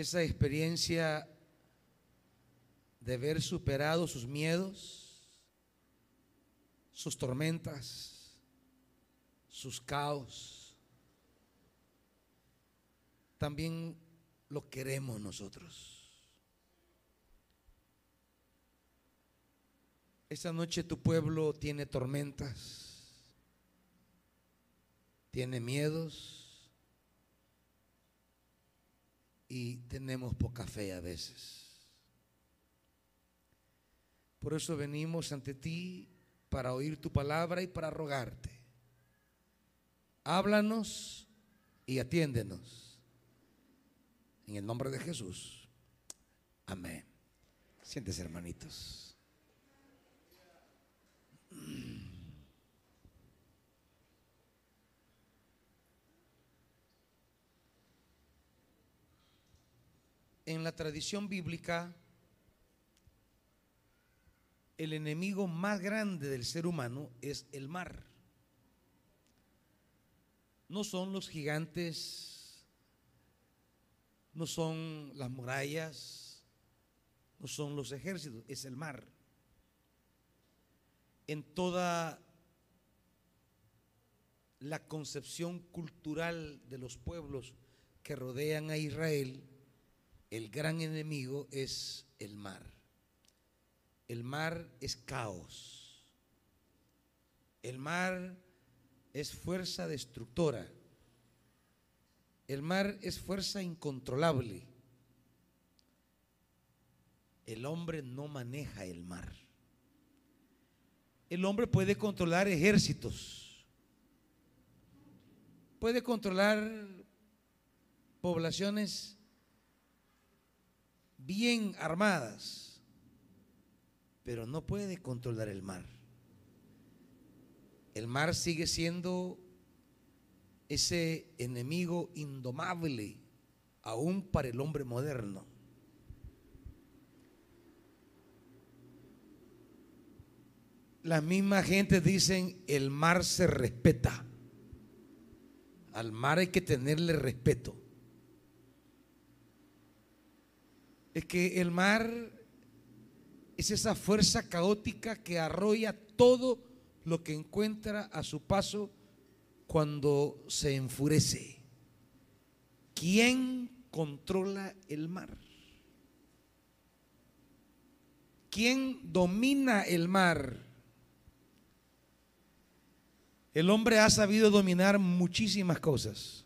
esa experiencia de haber superado sus miedos, sus tormentas, sus caos. También lo queremos nosotros. Esta noche tu pueblo tiene tormentas, tiene miedos y tenemos poca fe a veces. Por eso venimos ante ti para oír tu palabra y para rogarte. Háblanos y atiéndenos. En el nombre de Jesús. Amén. Siéntese, hermanitos. En la tradición bíblica, el enemigo más grande del ser humano es el mar. No son los gigantes, no son las murallas, no son los ejércitos, es el mar. En toda la concepción cultural de los pueblos que rodean a Israel, el gran enemigo es el mar. El mar es caos. El mar es fuerza destructora. El mar es fuerza incontrolable. El hombre no maneja el mar. El hombre puede controlar ejércitos. Puede controlar poblaciones bien armadas, pero no puede controlar el mar. El mar sigue siendo ese enemigo indomable aún para el hombre moderno. La misma gente dicen, el mar se respeta. Al mar hay que tenerle respeto. Es que el mar es esa fuerza caótica que arrolla todo lo que encuentra a su paso cuando se enfurece. ¿Quién controla el mar? ¿Quién domina el mar? El hombre ha sabido dominar muchísimas cosas,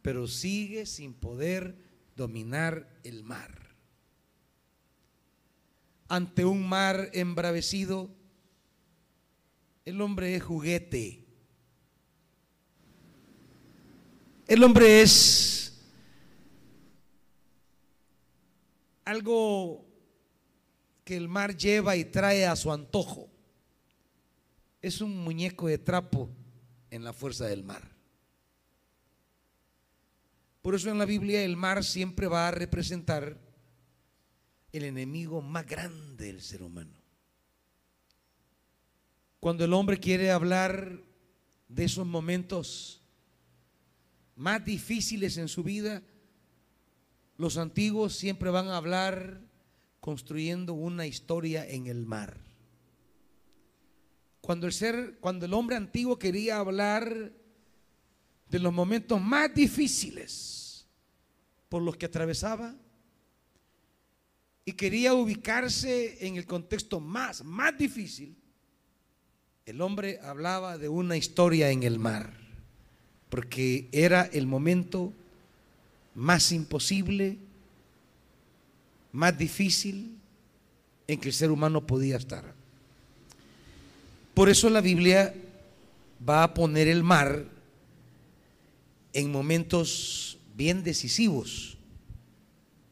pero sigue sin poder dominar el mar. Ante un mar embravecido, el hombre es juguete. El hombre es algo que el mar lleva y trae a su antojo. Es un muñeco de trapo en la fuerza del mar. Por eso en la Biblia el mar siempre va a representar el enemigo más grande del ser humano. Cuando el hombre quiere hablar de esos momentos más difíciles en su vida, los antiguos siempre van a hablar construyendo una historia en el mar. Cuando el ser, cuando el hombre antiguo quería hablar de los momentos más difíciles por los que atravesaba y quería ubicarse en el contexto más más difícil, el hombre hablaba de una historia en el mar, porque era el momento más imposible, más difícil en que el ser humano podía estar. Por eso la Biblia va a poner el mar en momentos bien decisivos.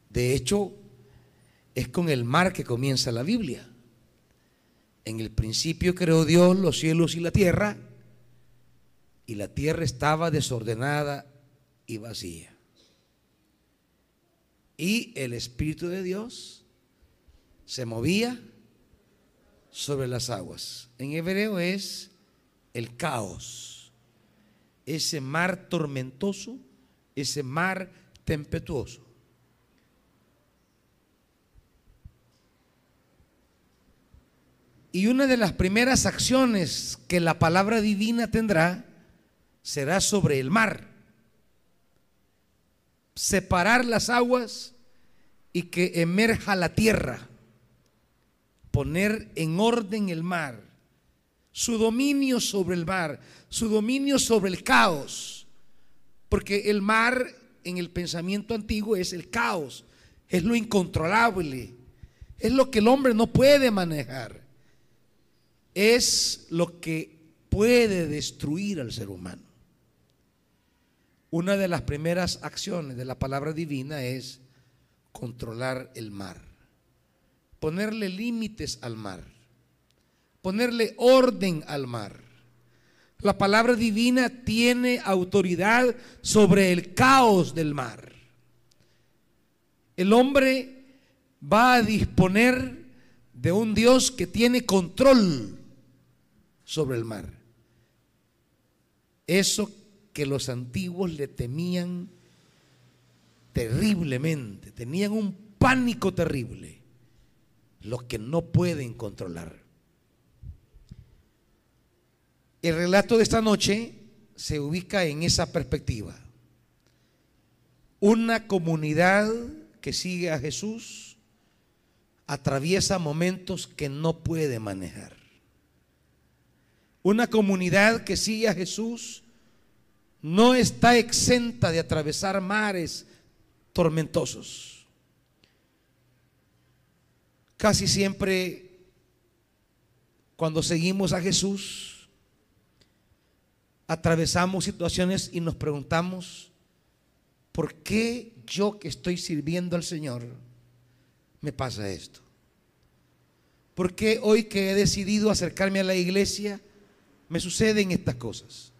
De hecho, es con el mar que comienza la Biblia. En el principio creó Dios los cielos y la tierra, y la tierra estaba desordenada y vacía. Y el Espíritu de Dios se movía sobre las aguas. En hebreo es el caos, ese mar tormentoso, ese mar tempestuoso. Y una de las primeras acciones que la palabra divina tendrá será sobre el mar. Separar las aguas y que emerja la tierra. Poner en orden el mar. Su dominio sobre el mar. Su dominio sobre el caos. Porque el mar en el pensamiento antiguo es el caos. Es lo incontrolable. Es lo que el hombre no puede manejar es lo que puede destruir al ser humano. Una de las primeras acciones de la palabra divina es controlar el mar, ponerle límites al mar, ponerle orden al mar. La palabra divina tiene autoridad sobre el caos del mar. El hombre va a disponer de un Dios que tiene control sobre el mar. Eso que los antiguos le temían terriblemente, tenían un pánico terrible, lo que no pueden controlar. El relato de esta noche se ubica en esa perspectiva. Una comunidad que sigue a Jesús atraviesa momentos que no puede manejar. Una comunidad que sigue a Jesús no está exenta de atravesar mares tormentosos. Casi siempre cuando seguimos a Jesús, atravesamos situaciones y nos preguntamos, ¿por qué yo que estoy sirviendo al Señor me pasa esto? ¿Por qué hoy que he decidido acercarme a la iglesia me suceden estas cosas?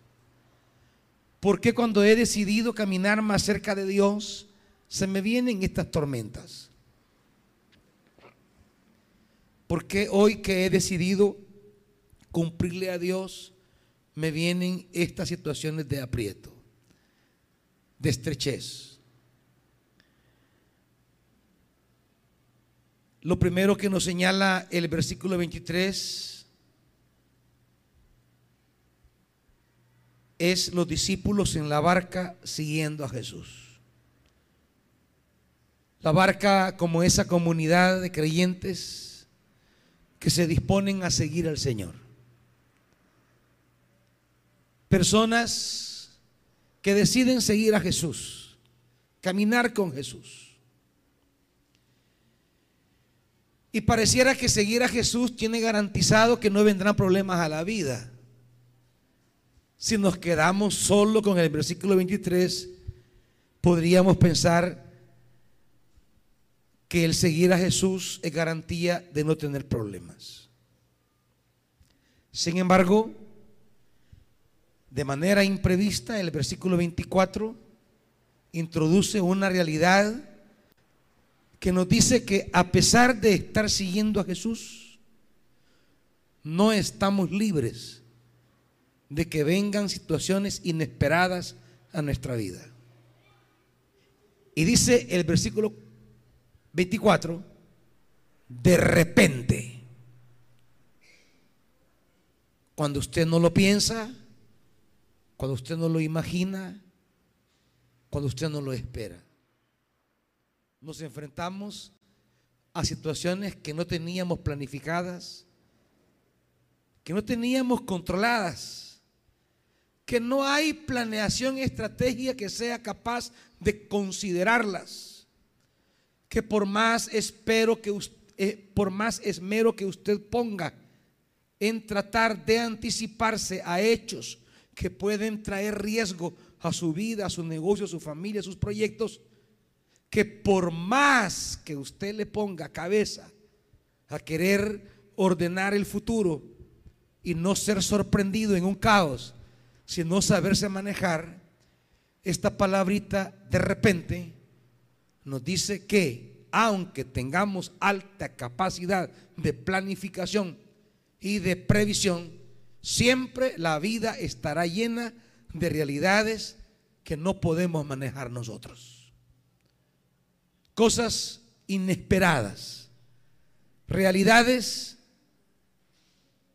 ¿Por qué cuando he decidido caminar más cerca de Dios se me vienen estas tormentas? ¿Por qué hoy que he decidido cumplirle a Dios me vienen estas situaciones de aprieto, de estrechez? Lo primero que nos señala el versículo 23 es los discípulos en la barca siguiendo a Jesús. La barca como esa comunidad de creyentes que se disponen a seguir al Señor. Personas que deciden seguir a Jesús, caminar con Jesús. Y pareciera que seguir a Jesús tiene garantizado que no vendrán problemas a la vida. Si nos quedamos solo con el versículo 23, podríamos pensar que el seguir a Jesús es garantía de no tener problemas. Sin embargo, de manera imprevista, el versículo 24 introduce una realidad que nos dice que a pesar de estar siguiendo a Jesús, no estamos libres de que vengan situaciones inesperadas a nuestra vida. Y dice el versículo 24, de repente, cuando usted no lo piensa, cuando usted no lo imagina, cuando usted no lo espera, nos enfrentamos a situaciones que no teníamos planificadas, que no teníamos controladas que no hay planeación estrategia que sea capaz de considerarlas. Que por más espero que eh, por más esmero que usted ponga en tratar de anticiparse a hechos que pueden traer riesgo a su vida, a su negocio, a su familia, a sus proyectos, que por más que usted le ponga cabeza a querer ordenar el futuro y no ser sorprendido en un caos, sin no saberse manejar, esta palabrita de repente nos dice que aunque tengamos alta capacidad de planificación y de previsión, siempre la vida estará llena de realidades que no podemos manejar nosotros. cosas inesperadas, realidades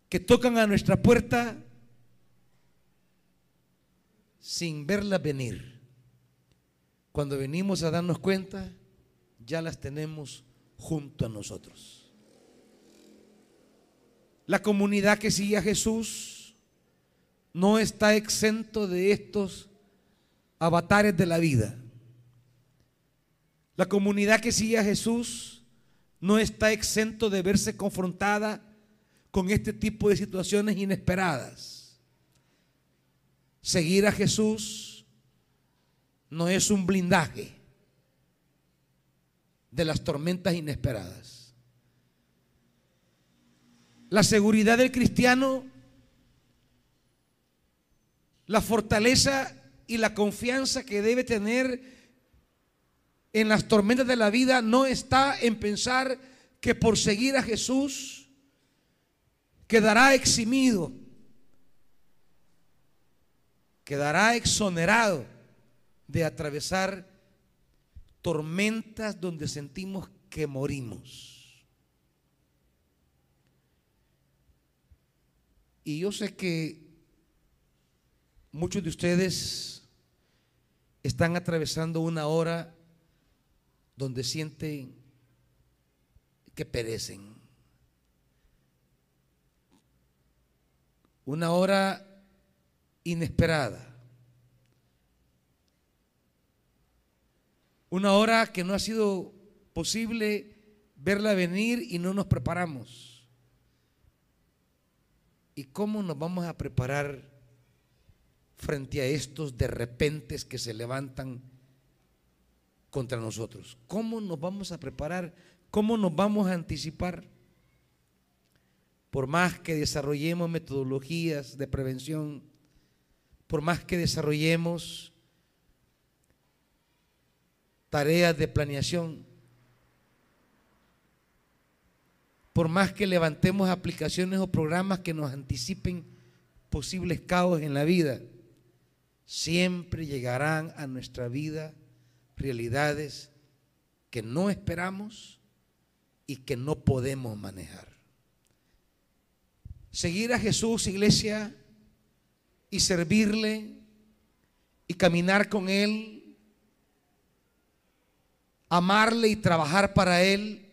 que tocan a nuestra puerta sin verlas venir. Cuando venimos a darnos cuenta, ya las tenemos junto a nosotros. La comunidad que sigue a Jesús no está exento de estos avatares de la vida. La comunidad que sigue a Jesús no está exento de verse confrontada con este tipo de situaciones inesperadas. Seguir a Jesús no es un blindaje de las tormentas inesperadas. La seguridad del cristiano, la fortaleza y la confianza que debe tener en las tormentas de la vida no está en pensar que por seguir a Jesús quedará eximido, quedará exonerado de atravesar tormentas donde sentimos que morimos. Y yo sé que muchos de ustedes están atravesando una hora donde sienten que perecen. Una hora inesperada. Una hora que no ha sido posible verla venir y no nos preparamos. ¿Y cómo nos vamos a preparar frente a estos de repentes que se levantan contra nosotros? ¿Cómo nos vamos a preparar? ¿Cómo nos vamos a anticipar? Por más que desarrollemos metodologías de prevención, por más que desarrollemos tareas de planeación, por más que levantemos aplicaciones o programas que nos anticipen posibles caos en la vida, siempre llegarán a nuestra vida realidades que no esperamos y que no podemos manejar. Seguir a Jesús, iglesia, y servirle y caminar con Él, amarle y trabajar para Él,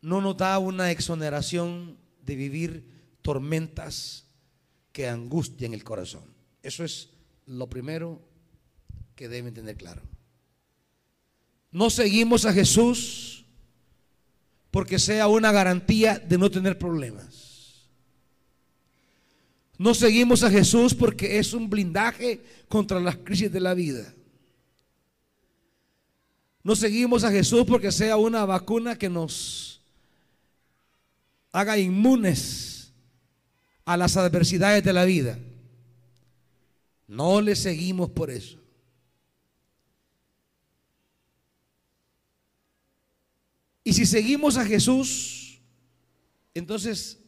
no nos da una exoneración de vivir tormentas que angustian el corazón. Eso es lo primero que deben tener claro. No seguimos a Jesús porque sea una garantía de no tener problemas. No seguimos a Jesús porque es un blindaje contra las crisis de la vida. No seguimos a Jesús porque sea una vacuna que nos haga inmunes a las adversidades de la vida. No le seguimos por eso. Y si seguimos a Jesús, entonces,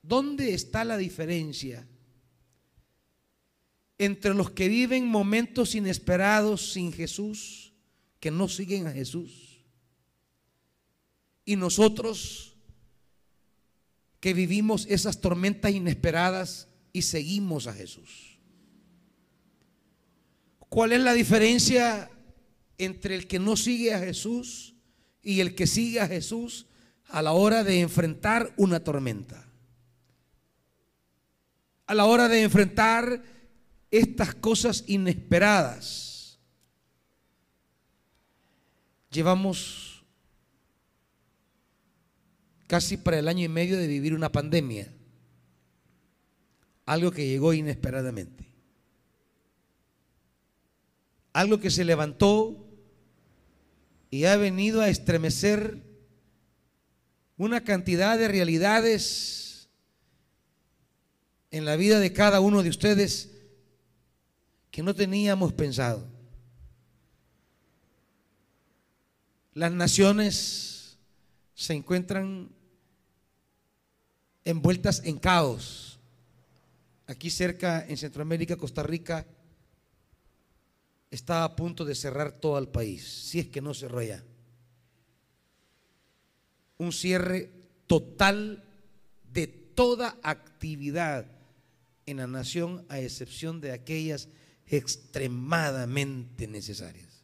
¿dónde está la diferencia entre los que viven momentos inesperados sin Jesús, que no siguen a Jesús, y nosotros que vivimos esas tormentas inesperadas y seguimos a Jesús? ¿Cuál es la diferencia entre el que no sigue a Jesús y el que sigue a Jesús a la hora de enfrentar una tormenta. A la hora de enfrentar estas cosas inesperadas. Llevamos casi para el año y medio de vivir una pandemia. Algo que llegó inesperadamente. Algo que se levantó y ha venido a estremecer una cantidad de realidades en la vida de cada uno de ustedes que no teníamos pensado. Las naciones se encuentran envueltas en caos. Aquí cerca, en Centroamérica, Costa Rica, está a punto de cerrar todo el país, si es que no cerró ya. Un cierre total de toda actividad en la nación, a excepción de aquellas extremadamente necesarias.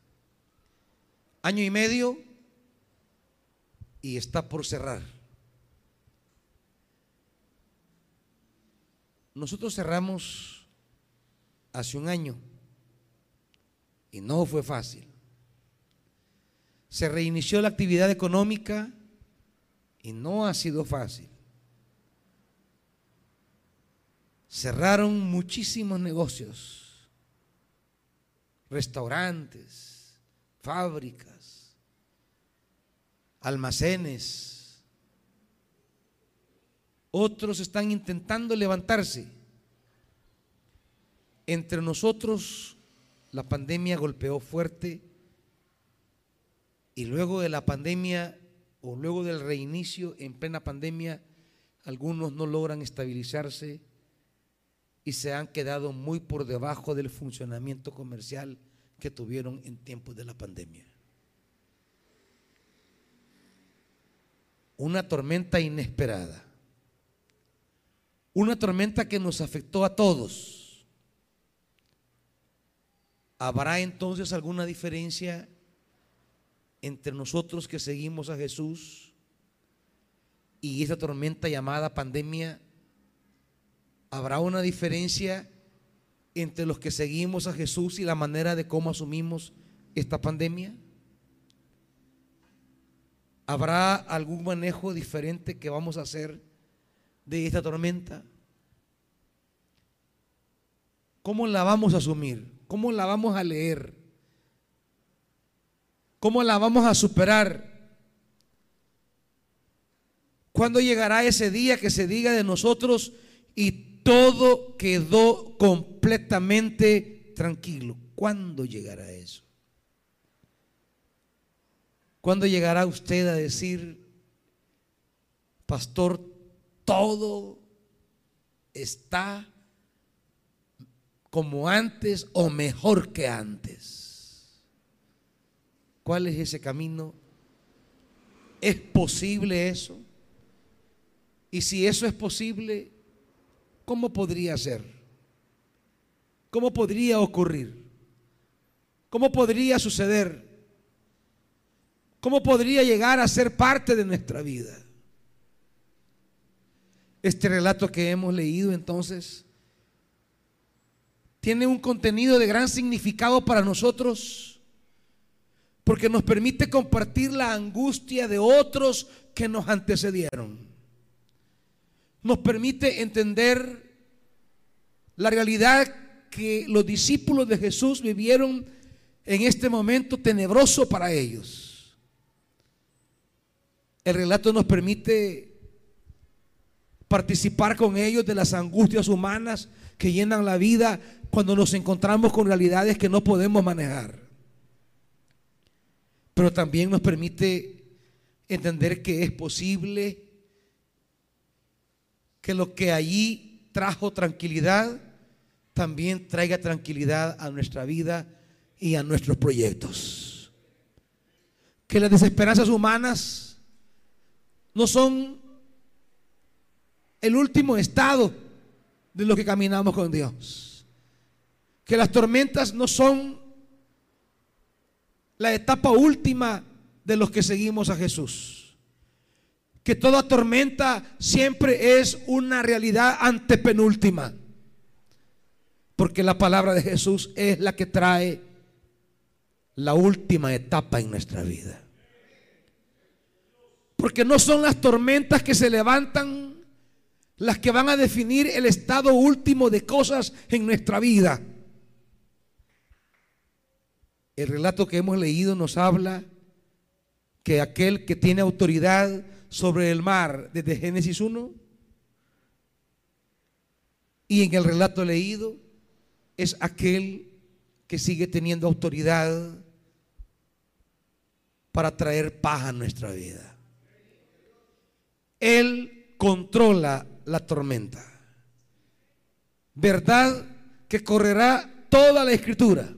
Año y medio y está por cerrar. Nosotros cerramos hace un año y no fue fácil. Se reinició la actividad económica y no ha sido fácil. Cerraron muchísimos negocios, restaurantes, fábricas, almacenes. Otros están intentando levantarse. Entre nosotros la pandemia golpeó fuerte y luego de la pandemia o luego del reinicio en plena pandemia, algunos no logran estabilizarse y se han quedado muy por debajo del funcionamiento comercial que tuvieron en tiempos de la pandemia. Una tormenta inesperada. Una tormenta que nos afectó a todos ¿Habrá entonces alguna diferencia entre nosotros que seguimos a Jesús y esta tormenta llamada pandemia? ¿Habrá una diferencia entre los que seguimos a Jesús y la manera de cómo asumimos esta pandemia? ¿Habrá algún manejo diferente que vamos a hacer de esta tormenta? ¿Cómo la vamos a asumir? ¿Cómo la vamos a leer? ¿Cómo la vamos a superar? ¿Cuándo llegará ese día que se diga de nosotros y todo quedó completamente tranquilo? ¿Cuándo llegará eso? ¿Cuándo llegará usted a decir, pastor, todo está como antes o mejor que antes. ¿Cuál es ese camino? ¿Es posible eso? Y si eso es posible, ¿cómo podría ser? ¿Cómo podría ocurrir? ¿Cómo podría suceder? ¿Cómo podría llegar a ser parte de nuestra vida? Este relato que hemos leído entonces tiene un contenido de gran significado para nosotros, porque nos permite compartir la angustia de otros que nos antecedieron. Nos permite entender la realidad que los discípulos de Jesús vivieron en este momento tenebroso para ellos. El relato nos permite participar con ellos de las angustias humanas que llenan la vida cuando nos encontramos con realidades que no podemos manejar. Pero también nos permite entender que es posible que lo que allí trajo tranquilidad también traiga tranquilidad a nuestra vida y a nuestros proyectos. Que las desesperanzas humanas no son el último estado de lo que caminamos con Dios que las tormentas no son la etapa última de los que seguimos a Jesús. Que toda tormenta siempre es una realidad antepenúltima. Porque la palabra de Jesús es la que trae la última etapa en nuestra vida. Porque no son las tormentas que se levantan las que van a definir el estado último de cosas en nuestra vida. El relato que hemos leído nos habla que aquel que tiene autoridad sobre el mar desde Génesis 1 y en el relato leído es aquel que sigue teniendo autoridad para traer paz a nuestra vida. Él controla la tormenta. Verdad que correrá toda la escritura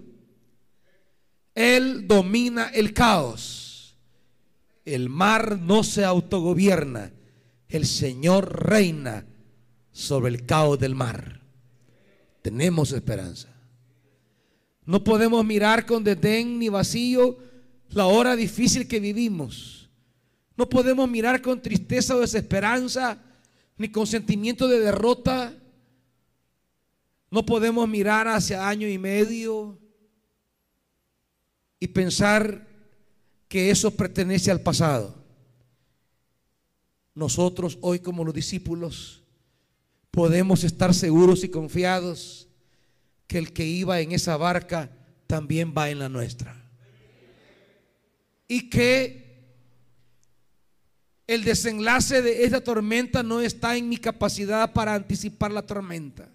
Él domina el caos. El mar no se autogobierna. El Señor reina sobre el caos del mar. Tenemos esperanza. No podemos mirar con desdén ni vacío la hora difícil que vivimos. No podemos mirar con tristeza o desesperanza ni con sentimiento de derrota. No podemos mirar hacia año y medio y pensar que eso pertenece al pasado. Nosotros hoy como los discípulos podemos estar seguros y confiados que el que iba en esa barca también va en la nuestra. Y que el desenlace de esta tormenta no está en mi capacidad para anticipar la tormenta.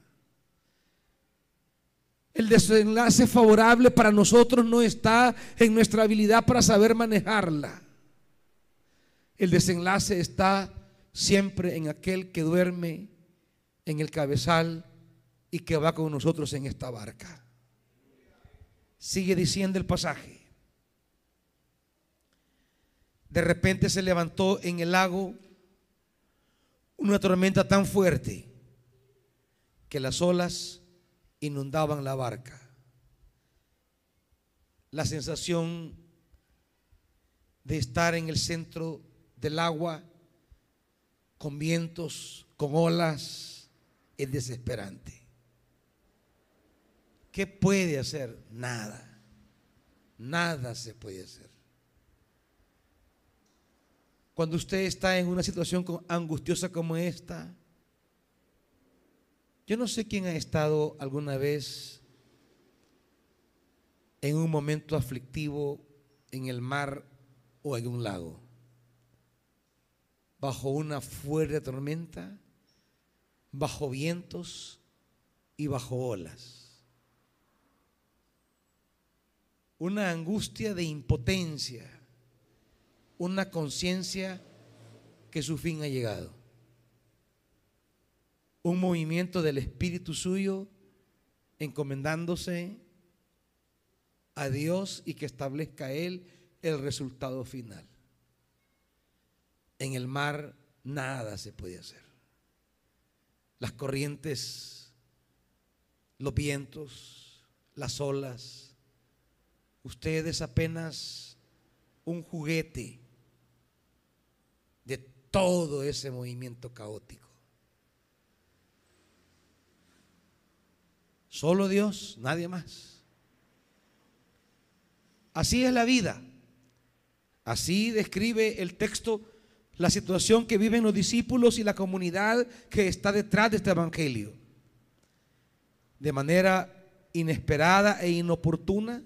El desenlace favorable para nosotros no está en nuestra habilidad para saber manejarla. El desenlace está siempre en aquel que duerme en el cabezal y que va con nosotros en esta barca. Sigue diciendo el pasaje. De repente se levantó en el lago una tormenta tan fuerte que las olas inundaban la barca. La sensación de estar en el centro del agua con vientos, con olas, es desesperante. ¿Qué puede hacer? Nada. Nada se puede hacer. Cuando usted está en una situación angustiosa como esta, yo no sé quién ha estado alguna vez en un momento aflictivo en el mar o en un lago, bajo una fuerte tormenta, bajo vientos y bajo olas. Una angustia de impotencia, una conciencia que su fin ha llegado un movimiento del espíritu suyo encomendándose a Dios y que establezca Él el resultado final. En el mar nada se puede hacer. Las corrientes, los vientos, las olas, usted es apenas un juguete todo ese movimiento caótico. Solo Dios, nadie más. Así es la vida. Así describe el texto la situación que viven los discípulos y la comunidad que está detrás de este evangelio. De manera inesperada e inoportuna,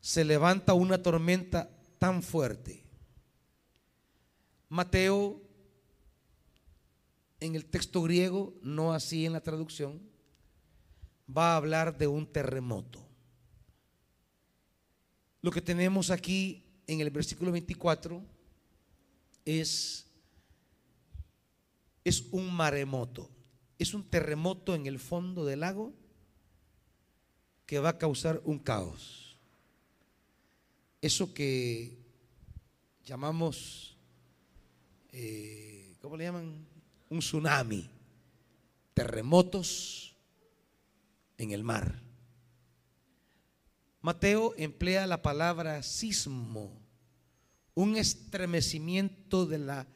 se levanta una tormenta tan fuerte. Mateo en el texto griego, no así en la traducción, va a hablar de un terremoto. Lo que tenemos aquí en el versículo 24 es, es un maremoto, es un terremoto en el fondo del lago que va a causar un caos. Eso que llamamos, eh, ¿cómo le llaman? un tsunami, terremotos en el mar. Mateo emplea la palabra sismo, un estremecimiento de la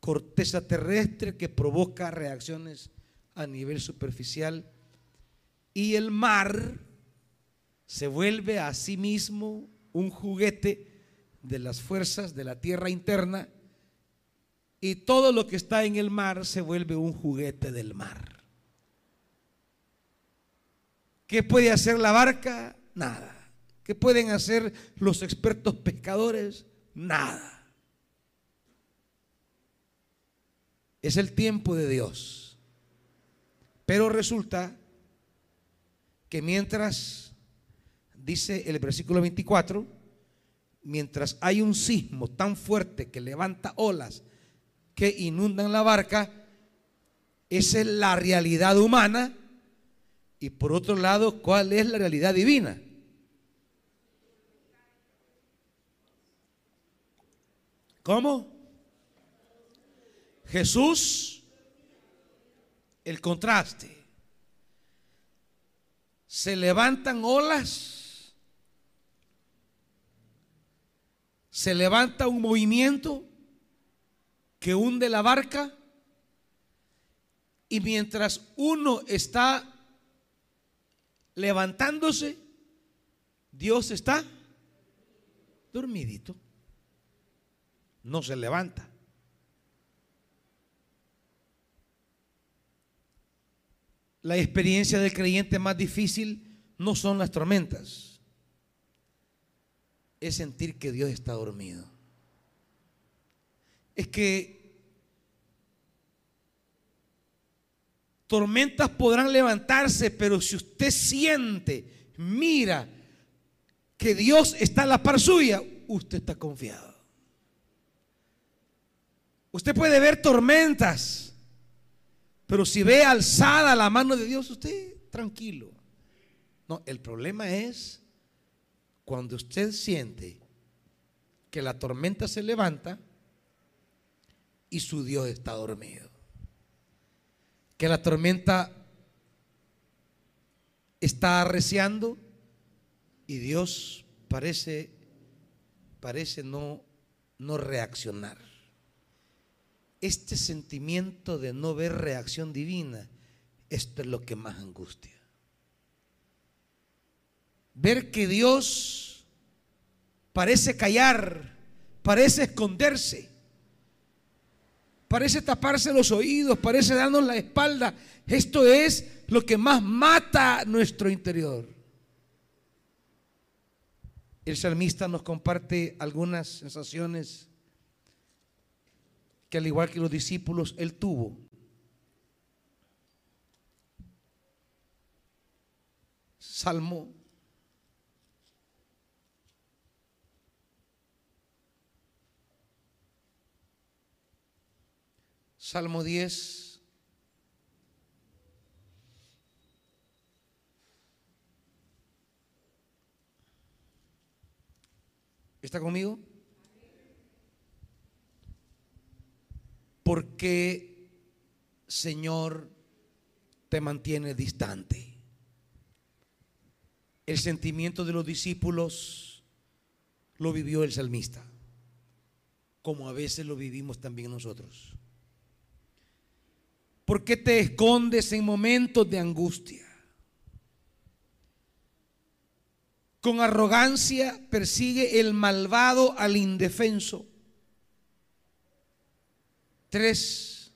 corteza terrestre que provoca reacciones a nivel superficial y el mar se vuelve a sí mismo un juguete de las fuerzas de la tierra interna y todo lo que está en el mar se vuelve un juguete del mar. ¿Qué puede hacer la barca? Nada. ¿Qué pueden hacer los expertos pescadores? Nada. Es el tiempo de Dios. Pero resulta que mientras, dice el versículo 24, mientras hay un sismo tan fuerte que levanta olas que inundan la barca, esa es la realidad humana Y por otro lado, ¿cuál es la realidad divina? ¿Cómo? Jesús, el contraste. Se levantan olas, se levanta un movimiento que hunde la barca y mientras uno está levantándose, Dios está dormidito. No se levanta. La experiencia del creyente más difícil no son las tormentas, es sentir que Dios está dormido. Es que tormentas podrán levantarse, pero si usted siente, mira que Dios está a la par suya, usted está confiado. Usted puede ver tormentas, pero si ve alzada la mano de Dios, usted tranquilo. No, el problema es cuando usted siente que la tormenta se levanta y su Dios está dormido. Que la tormenta está arreciando y Dios parece parece no no reaccionar este sentimiento de no ver reacción divina, esto es lo que más angustia. Ver que Dios parece callar, parece esconderse, parece taparse los oídos, parece darnos la espalda. Esto es lo que más mata nuestro interior. El salmista nos comparte algunas sensaciones que al igual que los discípulos, él tuvo. Salmo Salmo 10 ¿Está conmigo? ¿por qué, Señor, te mantiene distante? El sentimiento de los discípulos lo vivió el salmista, como a veces lo vivimos también nosotros. ¿Por qué te escondes en momentos de angustia? Con arrogancia persigue el malvado al indefenso Tres,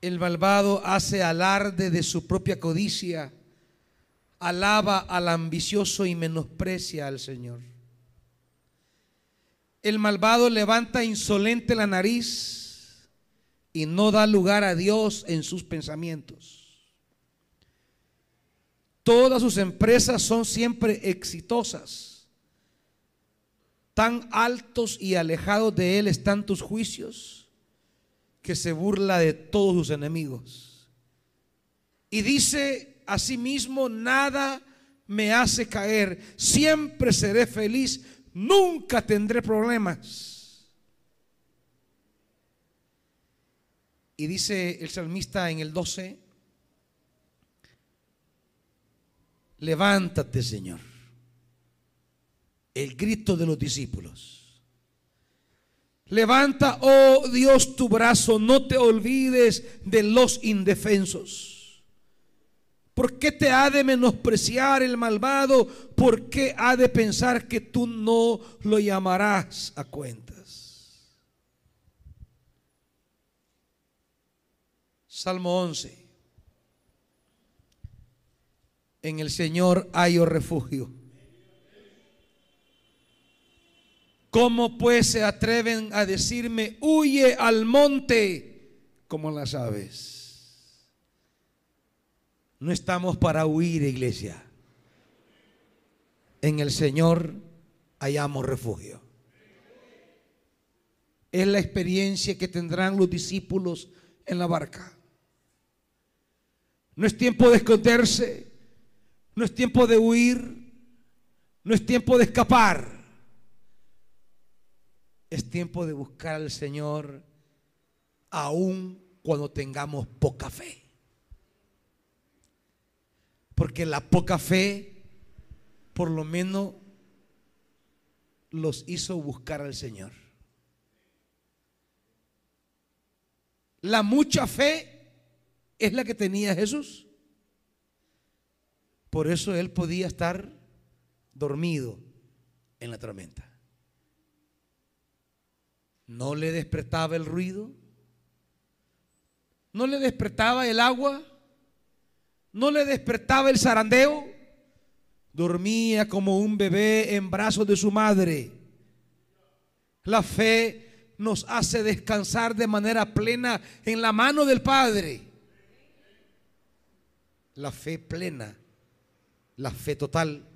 el malvado hace alarde de su propia codicia, alaba al ambicioso y menosprecia al Señor. El malvado levanta insolente la nariz y no da lugar a Dios en sus pensamientos. Todas sus empresas son siempre exitosas Tan altos y alejados de Él están tus juicios que se burla de todos sus enemigos. Y dice asimismo, nada me hace caer, siempre seré feliz, nunca tendré problemas. Y dice el salmista en el 12, levántate Señor el grito de los discípulos. Levanta, oh Dios, tu brazo, no te olvides de los indefensos. ¿Por qué te ha de menospreciar el malvado? ¿Por qué ha de pensar que tú no lo llamarás a cuentas? Salmo 11. En el Señor hay refugio ¿Cómo pues se atreven a decirme, huye al monte como las aves? No estamos para huir, iglesia. En el Señor hallamos refugio. Es la experiencia que tendrán los discípulos en la barca. No es tiempo de esconderse. No es tiempo de huir. No es tiempo de escapar. Es tiempo de buscar al Señor aún cuando tengamos poca fe. Porque la poca fe, por lo menos, los hizo buscar al Señor. La mucha fe es la que tenía Jesús. Por eso él podía estar dormido en la tormenta. No le despertaba el ruido, no le despertaba el agua, no le despertaba el zarandeo. Dormía como un bebé en brazos de su madre. La fe nos hace descansar de manera plena en la mano del Padre. La fe plena, la fe total.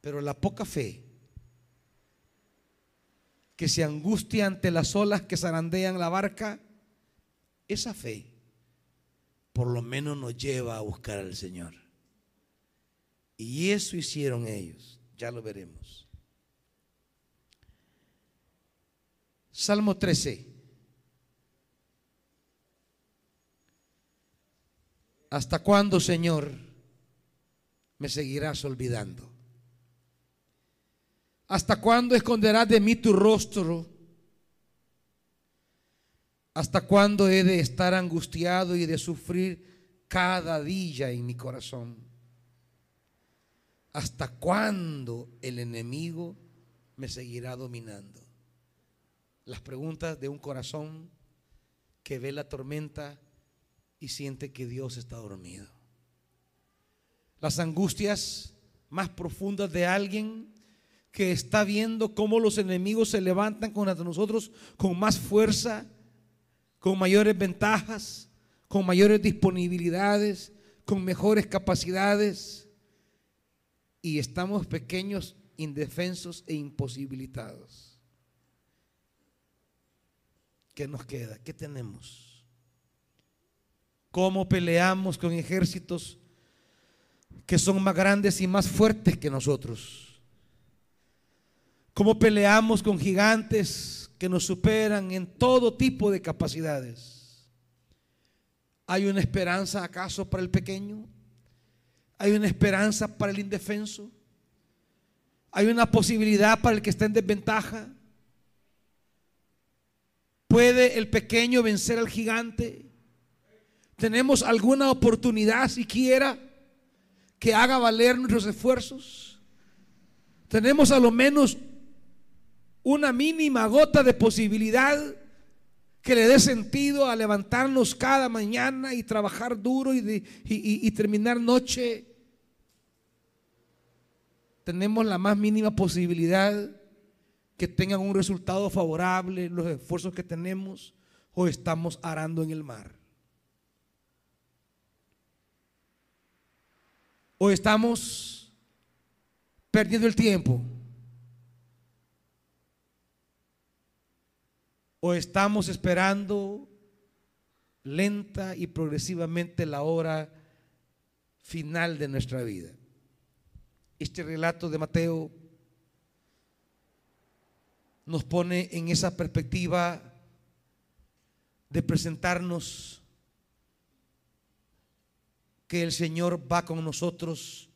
Pero la poca fe que se angustia ante las olas que zarandean la barca, esa fe por lo menos nos lleva a buscar al Señor. Y eso hicieron ellos, ya lo veremos. Salmo 13. ¿Hasta cuándo, Señor, me seguirás olvidando? ¿Hasta cuándo esconderás de mí tu rostro? ¿Hasta cuándo he de estar angustiado y de sufrir cada día en mi corazón? ¿Hasta cuándo el enemigo me seguirá dominando? Las preguntas de un corazón que ve la tormenta y siente que Dios está dormido. Las angustias más profundas de alguien que está viendo cómo los enemigos se levantan contra nosotros con más fuerza con mayores ventajas, con mayores disponibilidades, con mejores capacidades. Y estamos pequeños, indefensos e imposibilitados. ¿Qué nos queda? ¿Qué tenemos? ¿Cómo peleamos con ejércitos que son más grandes y más fuertes que nosotros? ¿Cómo peleamos con gigantes que nos superan en todo tipo de capacidades. ¿Hay una esperanza acaso para el pequeño? ¿Hay una esperanza para el indefenso? ¿Hay una posibilidad para el que está en desventaja? ¿Puede el pequeño vencer al gigante? ¿Tenemos alguna oportunidad siquiera que haga valer nuestros esfuerzos? ¿Tenemos a lo menos una mínima gota de posibilidad que le dé sentido a levantarnos cada mañana y trabajar duro y, terminar noche. Tenemos la más mínima posibilidad que tengan un resultado favorable los esfuerzos que tenemos o estamos arando en el mar. O estamos perdiendo el tiempo. ¿O estamos esperando lenta y progresivamente la hora final de nuestra vida? Este relato de Mateo nos pone en esa perspectiva de presentarnos que el Señor va con nosotros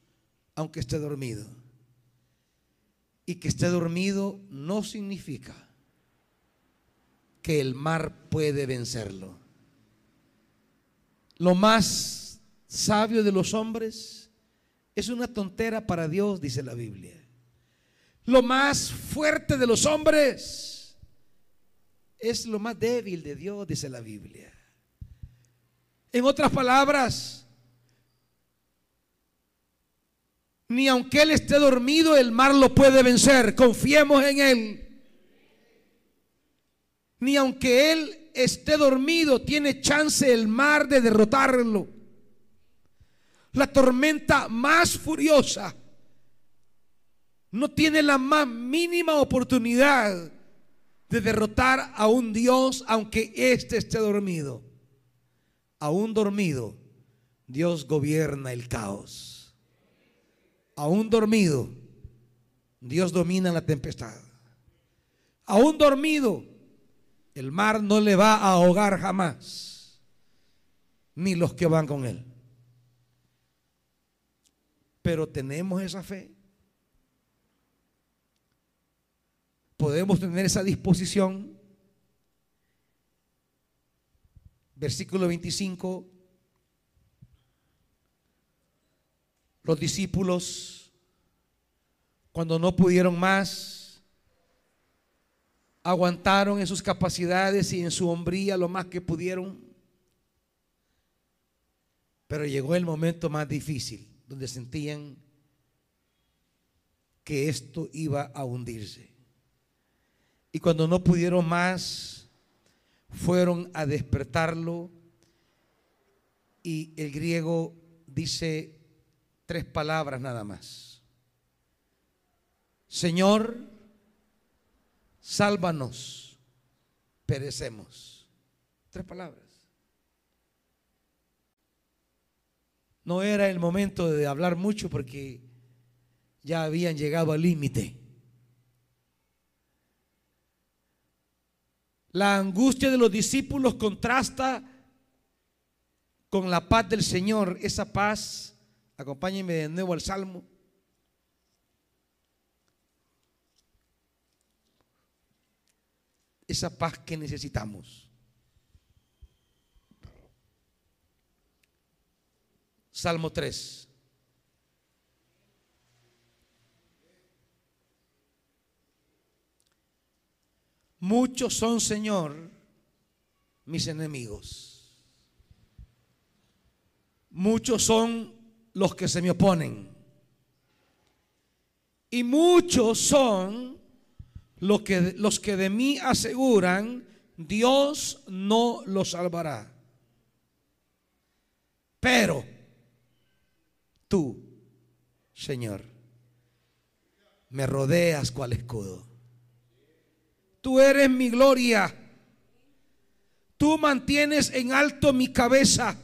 aunque esté dormido. Y que esté dormido no significa que el mar puede vencerlo. Lo más sabio de los hombres es una tontera para Dios, dice la Biblia. Lo más fuerte de los hombres es lo más débil de Dios, dice la Biblia. En otras palabras, ni aunque Él esté dormido, el mar lo puede vencer. Confiemos en Él ni aunque él esté dormido, tiene chance el mar de derrotarlo. La tormenta más furiosa no tiene la más mínima oportunidad de derrotar a un Dios aunque éste esté dormido. aún dormido, Dios gobierna el caos. Aún dormido, Dios domina la tempestad. Aún dormido, el mar no le va a ahogar jamás, ni los que van con él. Pero tenemos esa fe. Podemos tener esa disposición. Versículo 25. Los discípulos, cuando no pudieron más, aguantaron en sus capacidades y en su hombría lo más que pudieron. Pero llegó el momento más difícil, donde sentían que esto iba a hundirse. Y cuando no pudieron más, fueron a despertarlo. Y el griego dice tres palabras nada más. Señor, sálvanos, perecemos. Tres palabras. No era el momento de hablar mucho porque ya habían llegado al límite. La angustia de los discípulos contrasta con la paz del Señor. Esa paz, acompáñenme de nuevo al Salmo. Esa paz que necesitamos. Salmo 3. Muchos son, Señor, mis enemigos. Muchos son los que se me oponen. Y muchos son los que, los que de mí aseguran, Dios no los salvará. Pero tú, Señor, me rodeas cual escudo. Tú eres mi gloria. Tú mantienes en alto mi cabeza.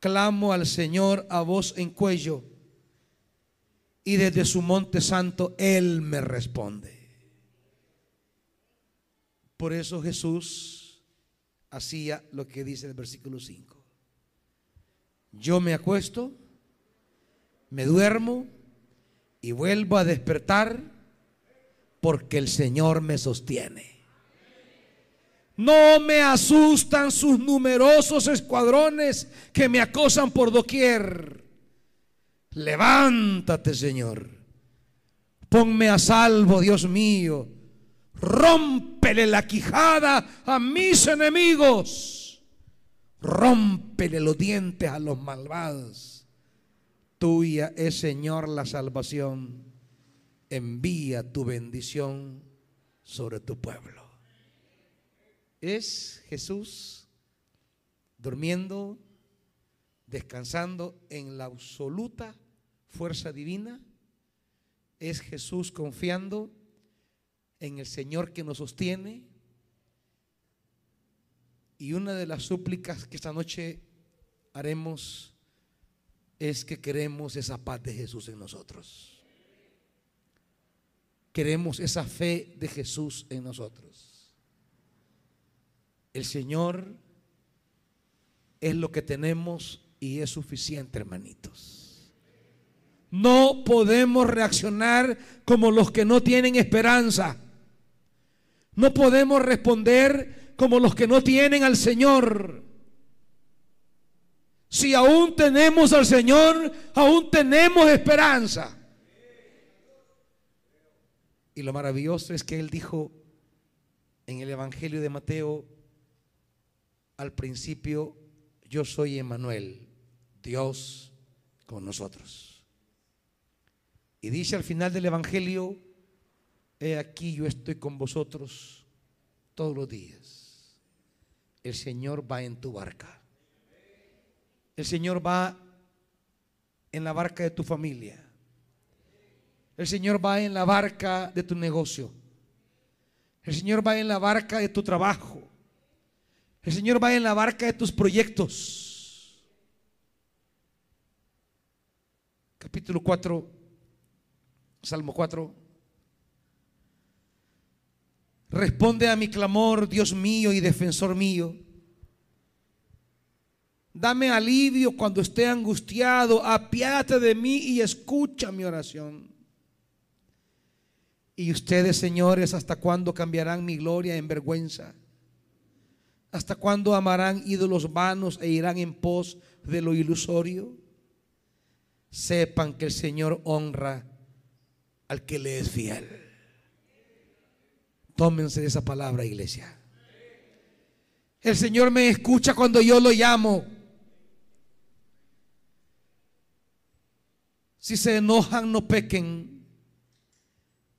Clamo al Señor a voz en cuello. Y desde su monte santo Él me responde. Por eso Jesús hacía lo que dice el versículo 5. Yo me acuesto, me duermo y vuelvo a despertar porque el Señor me sostiene. No me asustan sus numerosos escuadrones que me acosan por doquier. Levántate, Señor. Ponme a salvo, Dios mío. Rómpele la quijada a mis enemigos. Rómpele los dientes a los malvados. Tuya es, Señor, la salvación envía tu bendición sobre tu pueblo. Es Jesús durmiendo, descansando en la absoluta fuerza divina. Es Jesús confiando en el Señor que nos sostiene. Y una de las súplicas que esta noche haremos es que queremos esa paz de Jesús en nosotros. Queremos esa fe de Jesús en nosotros. El Señor es lo que tenemos y es suficiente, hermanitos. No podemos reaccionar como los que no tienen esperanza. No podemos responder como los que no tienen al Señor. Si aún tenemos al Señor, aún tenemos esperanza. Y lo maravilloso es que Él dijo en el Evangelio de Mateo, al principio, yo soy Emanuel, Dios con nosotros. Y dice al final del Evangelio, he aquí yo estoy con vosotros todos los días. El Señor va en tu barca. El Señor va en la barca de tu familia. El Señor va en la barca de tu negocio. El Señor va en la barca de tu trabajo. El Señor va en la barca de tus proyectos. Capítulo 4, Salmo 4. Responde a mi clamor, Dios mío y defensor mío. Dame alivio cuando esté angustiado. Apiádate de mí y escucha mi oración. Y ustedes, señores, ¿hasta cuándo cambiarán mi gloria en vergüenza? ¿Hasta cuándo amarán ídolos vanos e irán en pos de lo ilusorio? Sepan que el Señor honra al que le es fiel. Tómense esa palabra, iglesia. El Señor me escucha cuando yo lo llamo. Si se enojan, no pequen.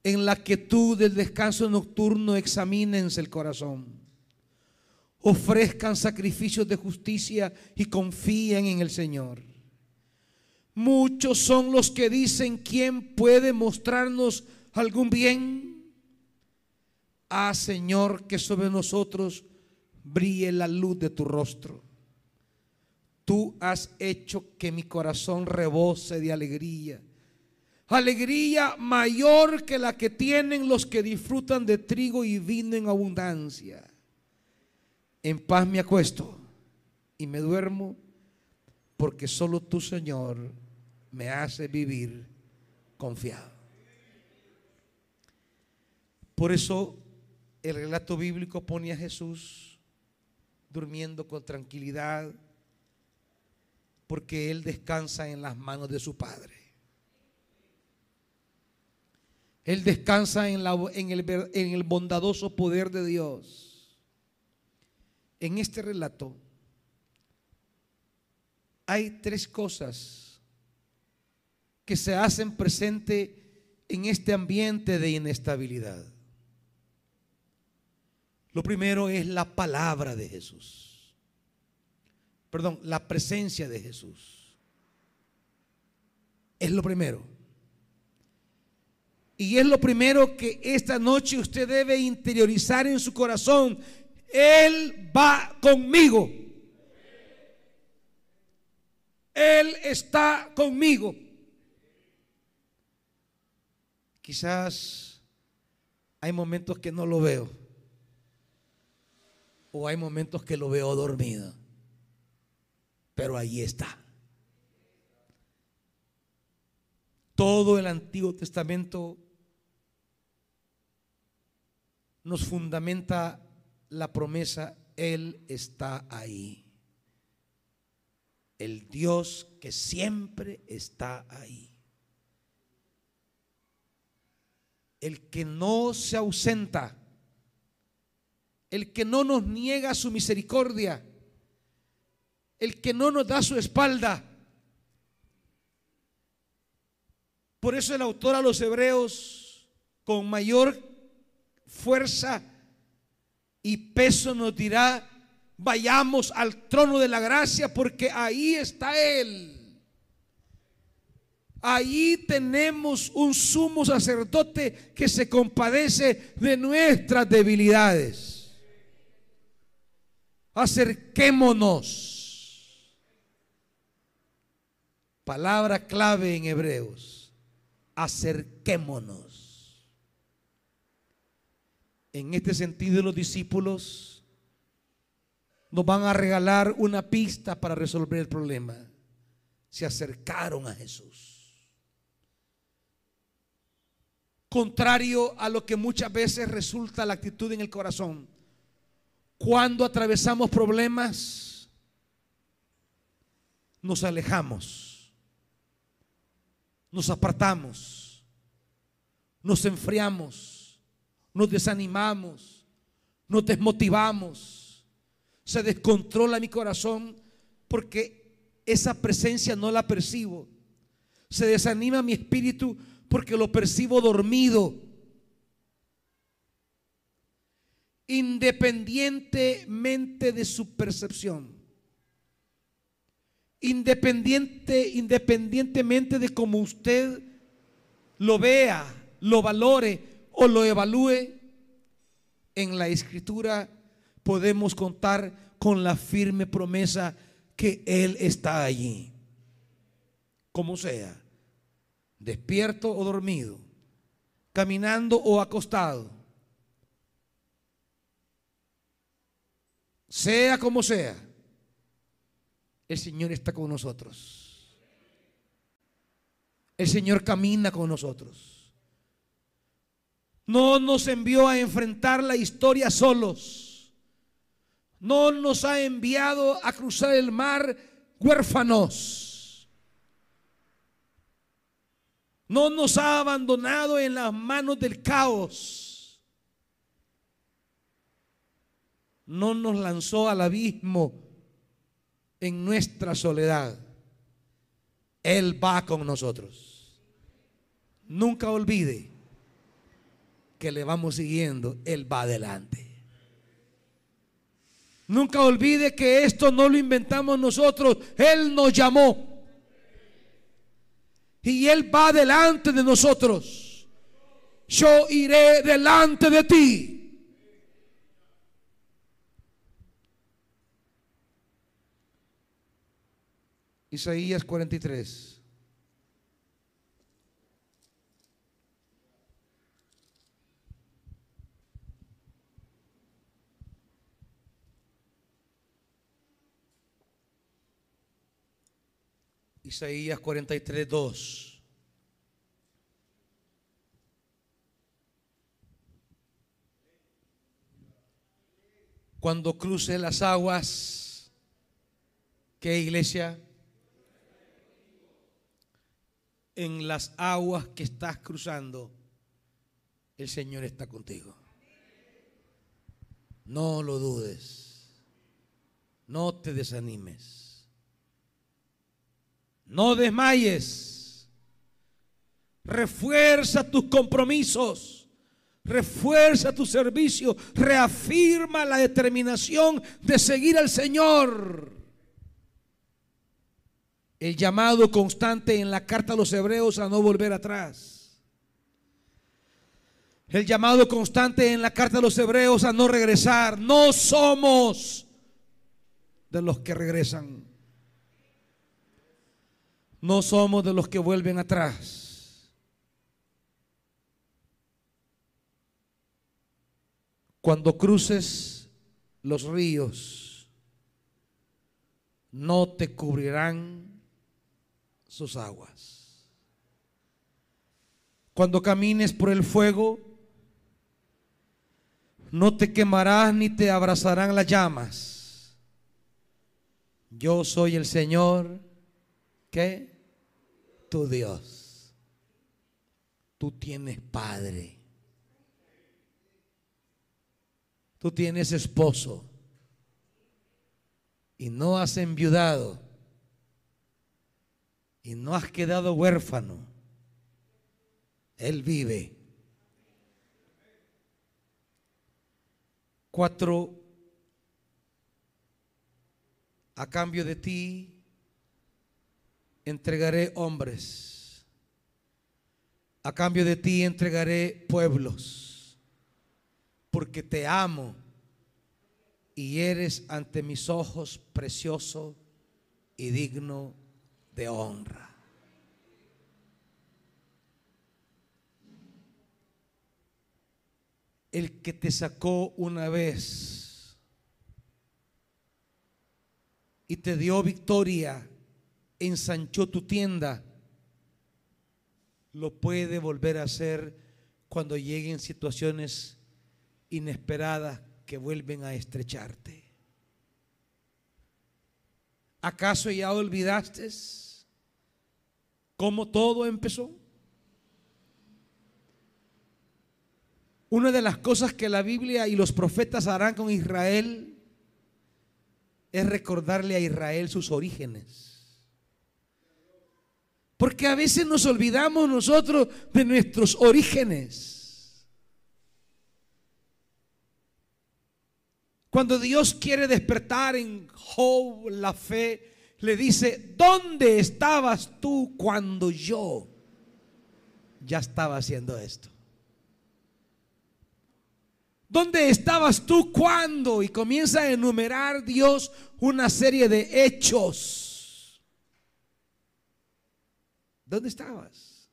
En la quietud del descanso nocturno examínense el corazón. Ofrezcan sacrificios de justicia y confíen en el Señor. Muchos son los que dicen, ¿quién puede mostrarnos algún bien? Ah, Señor, que sobre nosotros brille la luz de tu rostro. Tú has hecho que mi corazón rebose de alegría. Alegría mayor que la que tienen los que disfrutan de trigo y vino en abundancia. En paz me acuesto y me duermo porque solo tú, Señor, me hace vivir confiado. Por eso el relato bíblico pone a Jesús durmiendo con tranquilidad, porque Él descansa en las manos de su Padre. Él descansa en, en, el, en el bondadoso poder de Dios. En este relato hay tres cosas que se hacen presente en este ambiente de inestabilidad. Lo primero es la palabra de Jesús. Perdón, la presencia de Jesús. Es lo primero. Y es lo primero que esta noche usted debe interiorizar en su corazón. Él va conmigo. Él está conmigo. Quizás hay momentos que no lo veo. O hay momentos que lo veo dormido. Pero ahí está. Todo el Antiguo Testamento nos fundamenta la promesa, Él está ahí. El Dios que siempre está ahí. El que no se ausenta, el que no nos niega su misericordia, el que no nos da su espalda. Por eso el autor a los hebreos, con mayor fuerza y peso, nos dirá, vayamos al trono de la gracia porque ahí está Él. Ahí tenemos un sumo sacerdote que se compadece de nuestras debilidades. Acerquémonos. Palabra clave en Hebreos. Acerquémonos. En este sentido los discípulos nos van a regalar una pista para resolver el problema. Se acercaron a Jesús. Contrario a lo que muchas veces resulta la actitud en el corazón. Cuando atravesamos problemas, nos alejamos, nos apartamos, nos enfriamos, nos desanimamos, nos desmotivamos, se descontrola mi corazón porque esa presencia no la percibo, se desanima mi espíritu porque lo percibo dormido. Independientemente de su percepción. Independiente, independientemente de cómo usted lo vea, lo valore o lo evalúe, en la escritura podemos contar con la firme promesa que Él está allí. Como sea, despierto o dormido, caminando o acostado. Sea como sea, el Señor está con nosotros. El Señor camina con nosotros. No nos envió a enfrentar la historia solos. No nos ha enviado a cruzar el mar huérfanos. No nos ha abandonado en las manos del caos. No nos lanzó al abismo en nuestra soledad. Él va con nosotros. Nunca olvide que le vamos siguiendo, Él va adelante. Nunca olvide que esto no lo inventamos nosotros, Él nos llamó. Y Él va delante de nosotros. Yo iré delante de ti. Isaías 43. Isaías 43, 2. Cuando cruce las aguas, ¿qué iglesia? En las aguas que estás cruzando, el Señor está contigo. No lo dudes. No te desanimes. No desmayes. Refuerza tus compromisos. Refuerza tu servicio. Reafirma la determinación de seguir al Señor. El llamado constante en la carta a los hebreos a no volver atrás. El llamado constante en la carta a los hebreos a no regresar. No somos de los que regresan. No somos de los que vuelven atrás. Cuando cruces los ríos, no te cubrirán sus aguas. Cuando camines por el fuego, no te quemarás ni te abrazarán las llamas. Yo soy el Señor que tu Dios. Tú tienes padre. Tú tienes esposo. Y no has enviudado. Y no has quedado huérfano. Él vive. Cuatro, a cambio de ti entregaré hombres. A cambio de ti entregaré pueblos. Porque te amo y eres ante mis ojos precioso y digno de honra. El que te sacó una vez y te dio victoria, ensanchó tu tienda, lo puede volver a hacer cuando lleguen situaciones inesperadas que vuelven a estrecharte. ¿Acaso ya olvidaste cómo todo empezó? Una de las cosas que la Biblia y los profetas harán con Israel es recordarle a Israel sus orígenes. Porque a veces nos olvidamos nosotros de nuestros orígenes. Cuando Dios quiere despertar en Job la fe, le dice, ¿dónde estabas tú cuando yo ya estaba haciendo esto? ¿Dónde estabas tú cuando? Y comienza a enumerar Dios una serie de hechos. ¿Dónde estabas?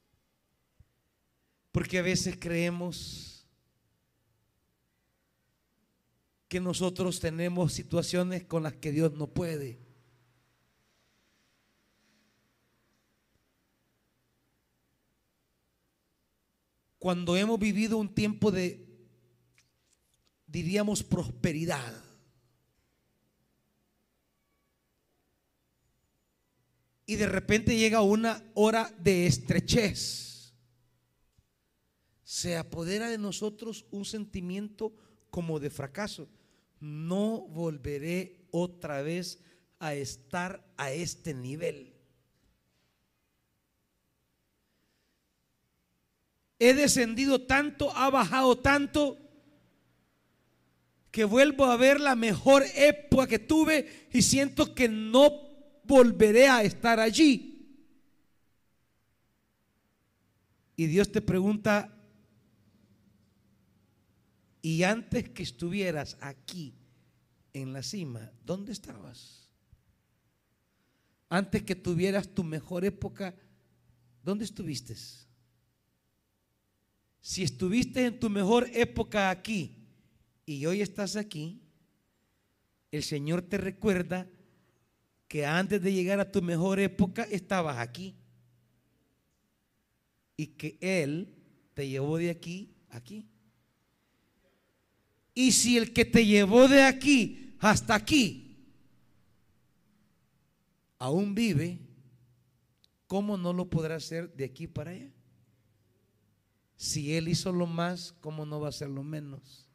Porque a veces creemos que nosotros tenemos situaciones con las que Dios no puede. Cuando hemos vivido un tiempo de diríamos, prosperidad. Y de repente llega una hora de estrechez. Se apodera de nosotros un sentimiento como de fracaso. No volveré otra vez a estar a este nivel. He descendido tanto, ha bajado tanto que vuelvo a ver la mejor época que tuve y siento que no volveré a estar allí. Y Dios te pregunta, y antes que estuvieras aquí en la cima, ¿dónde estabas? Antes que tuvieras tu mejor época, ¿dónde estuviste? Si estuviste en tu mejor época aquí, y hoy estás aquí, el Señor te recuerda que antes de llegar a tu mejor época estabas aquí. Y que Él te llevó de aquí a aquí. Y si el que te llevó de aquí hasta aquí aún vive, ¿cómo no lo podrá hacer de aquí para allá? Si Él hizo lo más, ¿cómo no va a hacer lo menos?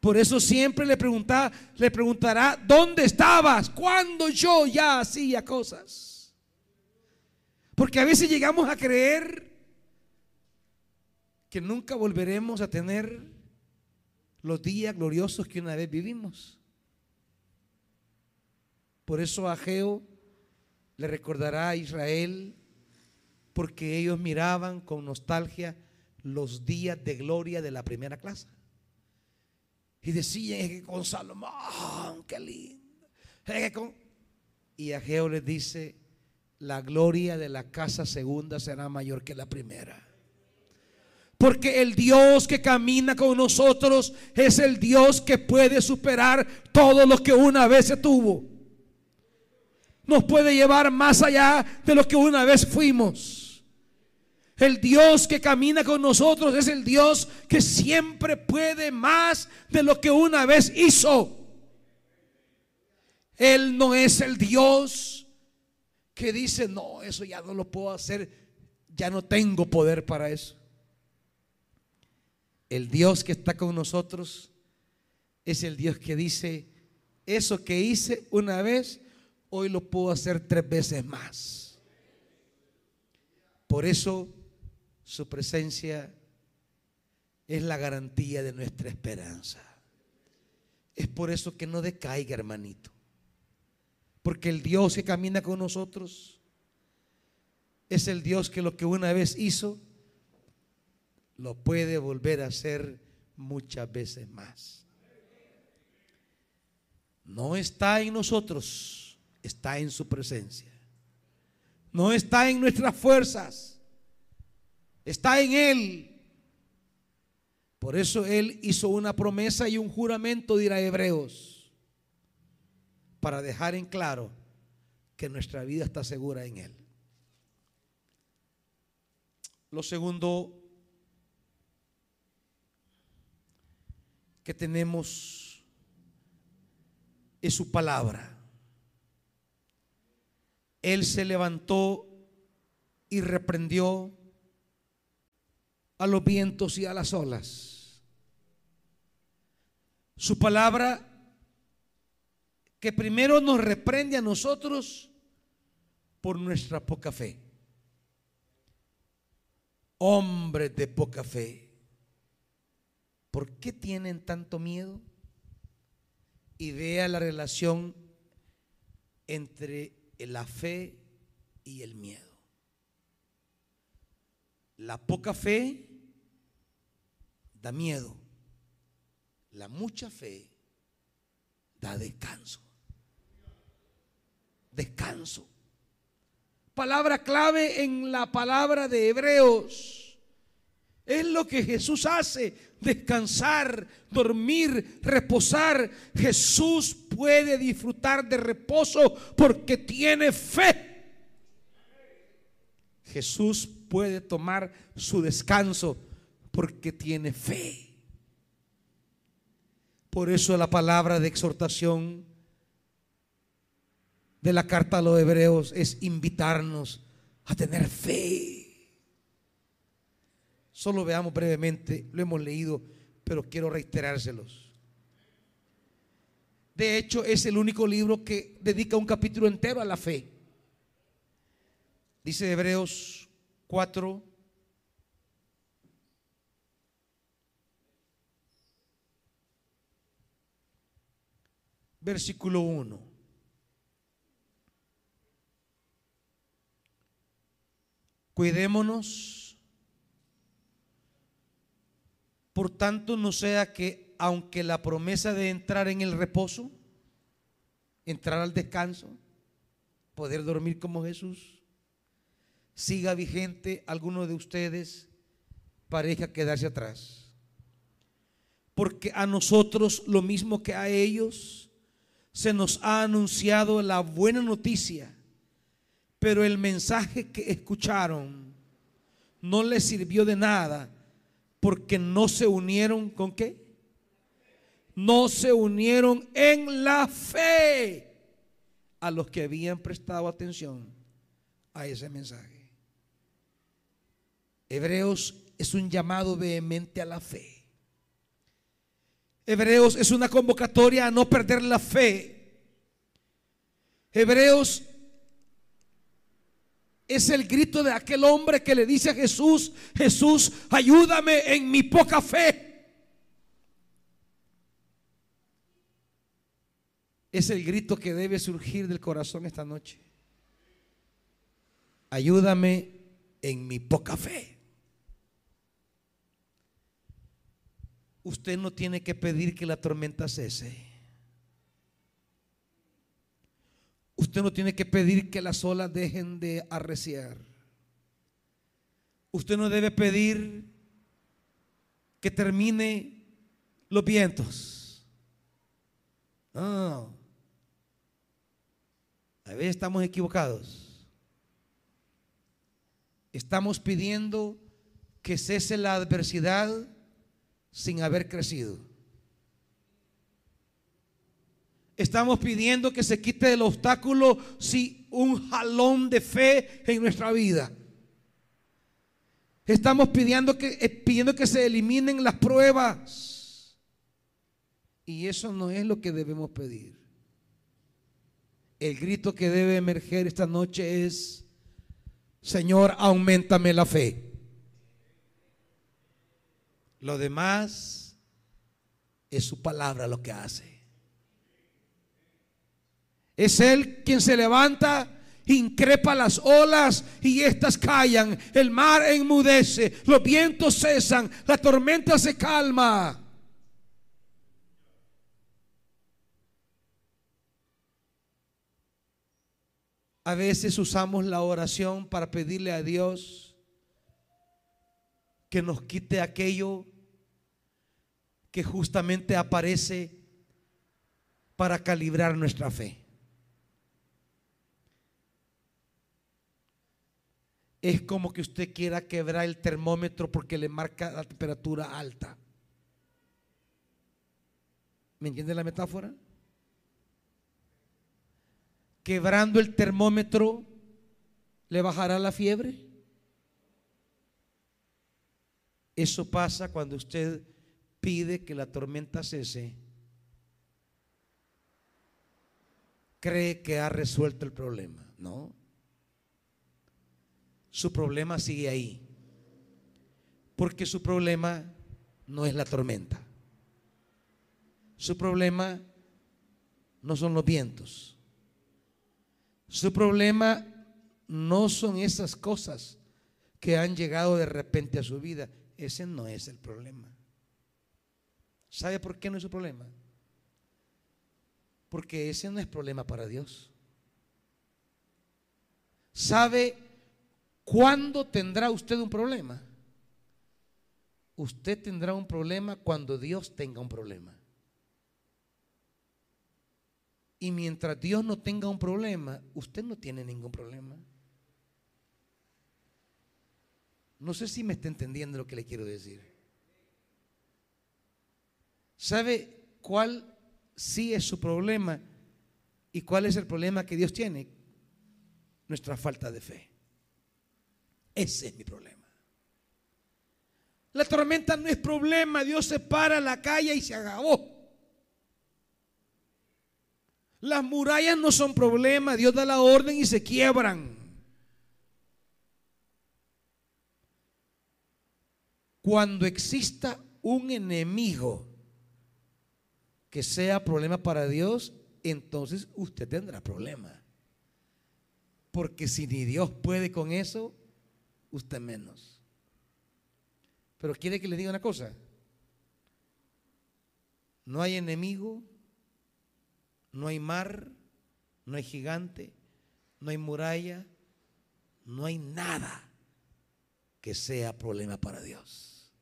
Por eso siempre le preguntaba, le preguntará, ¿dónde estabas cuando yo ya hacía cosas? Porque a veces llegamos a creer que nunca volveremos a tener los días gloriosos que una vez vivimos. Por eso a le recordará a Israel, porque ellos miraban con nostalgia los días de gloria de la primera clase. Y decían que con Salomón, qué lindo. Y Ageo les dice, la gloria de la casa segunda será mayor que la primera. Porque el Dios que camina con nosotros es el Dios que puede superar todo lo que una vez se tuvo. Nos puede llevar más allá de lo que una vez fuimos. El Dios que camina con nosotros es el Dios que siempre puede más de lo que una vez hizo. Él no es el Dios que dice, no, eso ya no lo puedo hacer, ya no tengo poder para eso. El Dios que está con nosotros es el Dios que dice, eso que hice una vez, hoy lo puedo hacer tres veces más. Por eso su presencia es la garantía de nuestra esperanza. Es por eso que no decaiga, hermanito. Porque el Dios que camina con nosotros es el Dios que lo que una vez hizo, lo puede volver a hacer muchas veces más. No está en nosotros, está en su presencia. No está en nuestras fuerzas Está en Él. Por eso Él hizo una promesa y un juramento, dirá Hebreos, para dejar en claro que nuestra vida está segura en Él. Lo segundo que tenemos es su palabra. Él se levantó y reprendió a los vientos y a las olas. Su palabra que primero nos reprende a nosotros por nuestra poca fe. Hombres de poca fe, ¿por qué tienen tanto miedo? Y vea la relación entre la fe y el miedo. La poca fe da miedo. la mucha fe da descanso. Descanso. Palabra clave en la palabra de Hebreos. Es lo que Jesús hace, descansar, dormir, reposar. Jesús puede disfrutar de reposo porque tiene fe. Jesús puede tomar su descanso porque tiene fe. Por eso la palabra de exhortación de la carta a los hebreos es invitarnos a tener fe. Solo veamos brevemente, lo hemos leído, pero quiero reiterárselos. De hecho, es el único libro que dedica un capítulo entero a la fe. Dice Hebreos 4, versículo 1. Cuidémonos, por tanto no sea que aunque la promesa de entrar en el reposo, entrar al descanso, poder dormir como Jesús, siga vigente, alguno de ustedes pareja quedarse atrás. Porque a nosotros, lo mismo que a ellos, se nos ha anunciado la buena noticia pero el mensaje que escucharon no les sirvió de nada porque no se unieron con qué? No se unieron en la fe a los que habían prestado atención a ese mensaje. Hebreos es un llamado vehemente a la fe. Hebreos es una convocatoria a no perder la fe. Hebreos es el grito de aquel hombre que le dice a Jesús, Jesús, ayúdame en mi poca fe. Es el grito que debe surgir del corazón esta noche. Ayúdame en mi poca fe. Usted no tiene que pedir que la tormenta cese. Usted no tiene que pedir que las olas dejen de arreciar. Usted no debe pedir que termine los vientos. No. A veces estamos equivocados. Estamos pidiendo que cese la adversidad sin haber crecido. Estamos pidiendo que se quite el obstáculo si un jalón de fe en nuestra vida. Estamos pidiendo que, eh, pidiendo que se eliminen las pruebas. Y eso no es lo que debemos pedir. El grito que debe emerger esta noche es, Señor, aumentame la fe. Lo demás es su palabra lo que hace. Es Él quien se levanta, increpa las olas y éstas callan. El mar enmudece, los vientos cesan, la tormenta se calma. A veces usamos la oración para pedirle a Dios que nos quite aquello que justamente aparece para calibrar nuestra fe. es como que usted quiera quebrar el termómetro porque le marca la temperatura alta. ¿Me entiende la metáfora? Quebrando el termómetro, ¿le bajará la fiebre? Eso pasa cuando usted pide que la tormenta cese. Cree que ha resuelto el problema, ¿no? su problema sigue ahí. Porque su problema no es la tormenta. Su problema no son los vientos. Su problema no son esas cosas que han llegado de repente a su vida. Ese no es el problema. ¿Sabe por qué no es su problema? Porque ese no es problema para Dios. ¿Sabe cuándo tendrá usted un problema? Usted tendrá un problema cuando Dios tenga un problema. Y mientras Dios no tenga un problema, usted no tiene ningún problema. No sé si me está entendiendo lo que le quiero decir. ¿Sabe cuál sí es su problema y cuál es el problema que Dios tiene? Nuestra falta de fe. Ese es mi problema. La tormenta no es problema, Dios se para la calle y se acabó. Las murallas no son problema, Dios da la orden y se quiebran. Cuando exista un enemigo que sea problema para Dios, entonces usted tendrá problema. Porque si ni Dios puede con eso, usted menos. Pero quiere que le diga una cosa. No hay enemigo, no hay mar, no hay gigante, no hay muralla, no hay nada que sea problema para Dios.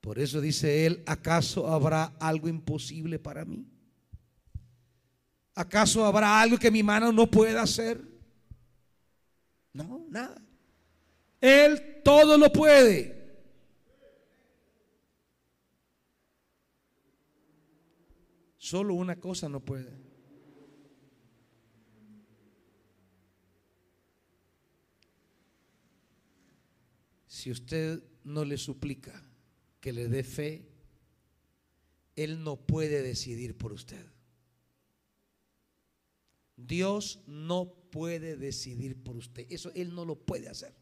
Por eso dice él, ¿acaso habrá algo imposible para mí? ¿Acaso habrá algo que mi mano no pueda hacer? No, nada. Él todo lo puede. Solo una cosa no puede. Si usted no le suplica que le dé fe, Él no puede decidir por usted. Dios no puede decidir por usted. Eso Él no lo puede hacer.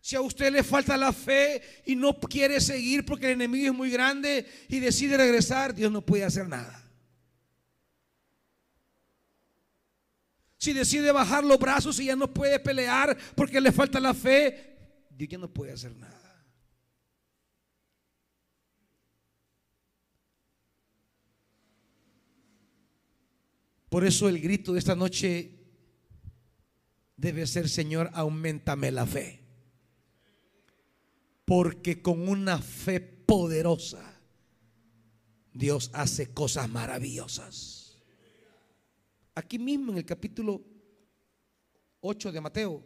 Si a usted le falta la fe y no quiere seguir porque el enemigo es muy grande y decide regresar, Dios no puede hacer nada. Si decide bajar los brazos y ya no puede pelear porque le falta la fe, Dios ya no puede hacer nada. Por eso el grito de esta noche debe ser, Señor, aumentame la fe. Porque con una fe poderosa Dios hace cosas maravillosas. Aquí mismo en el capítulo 8 de Mateo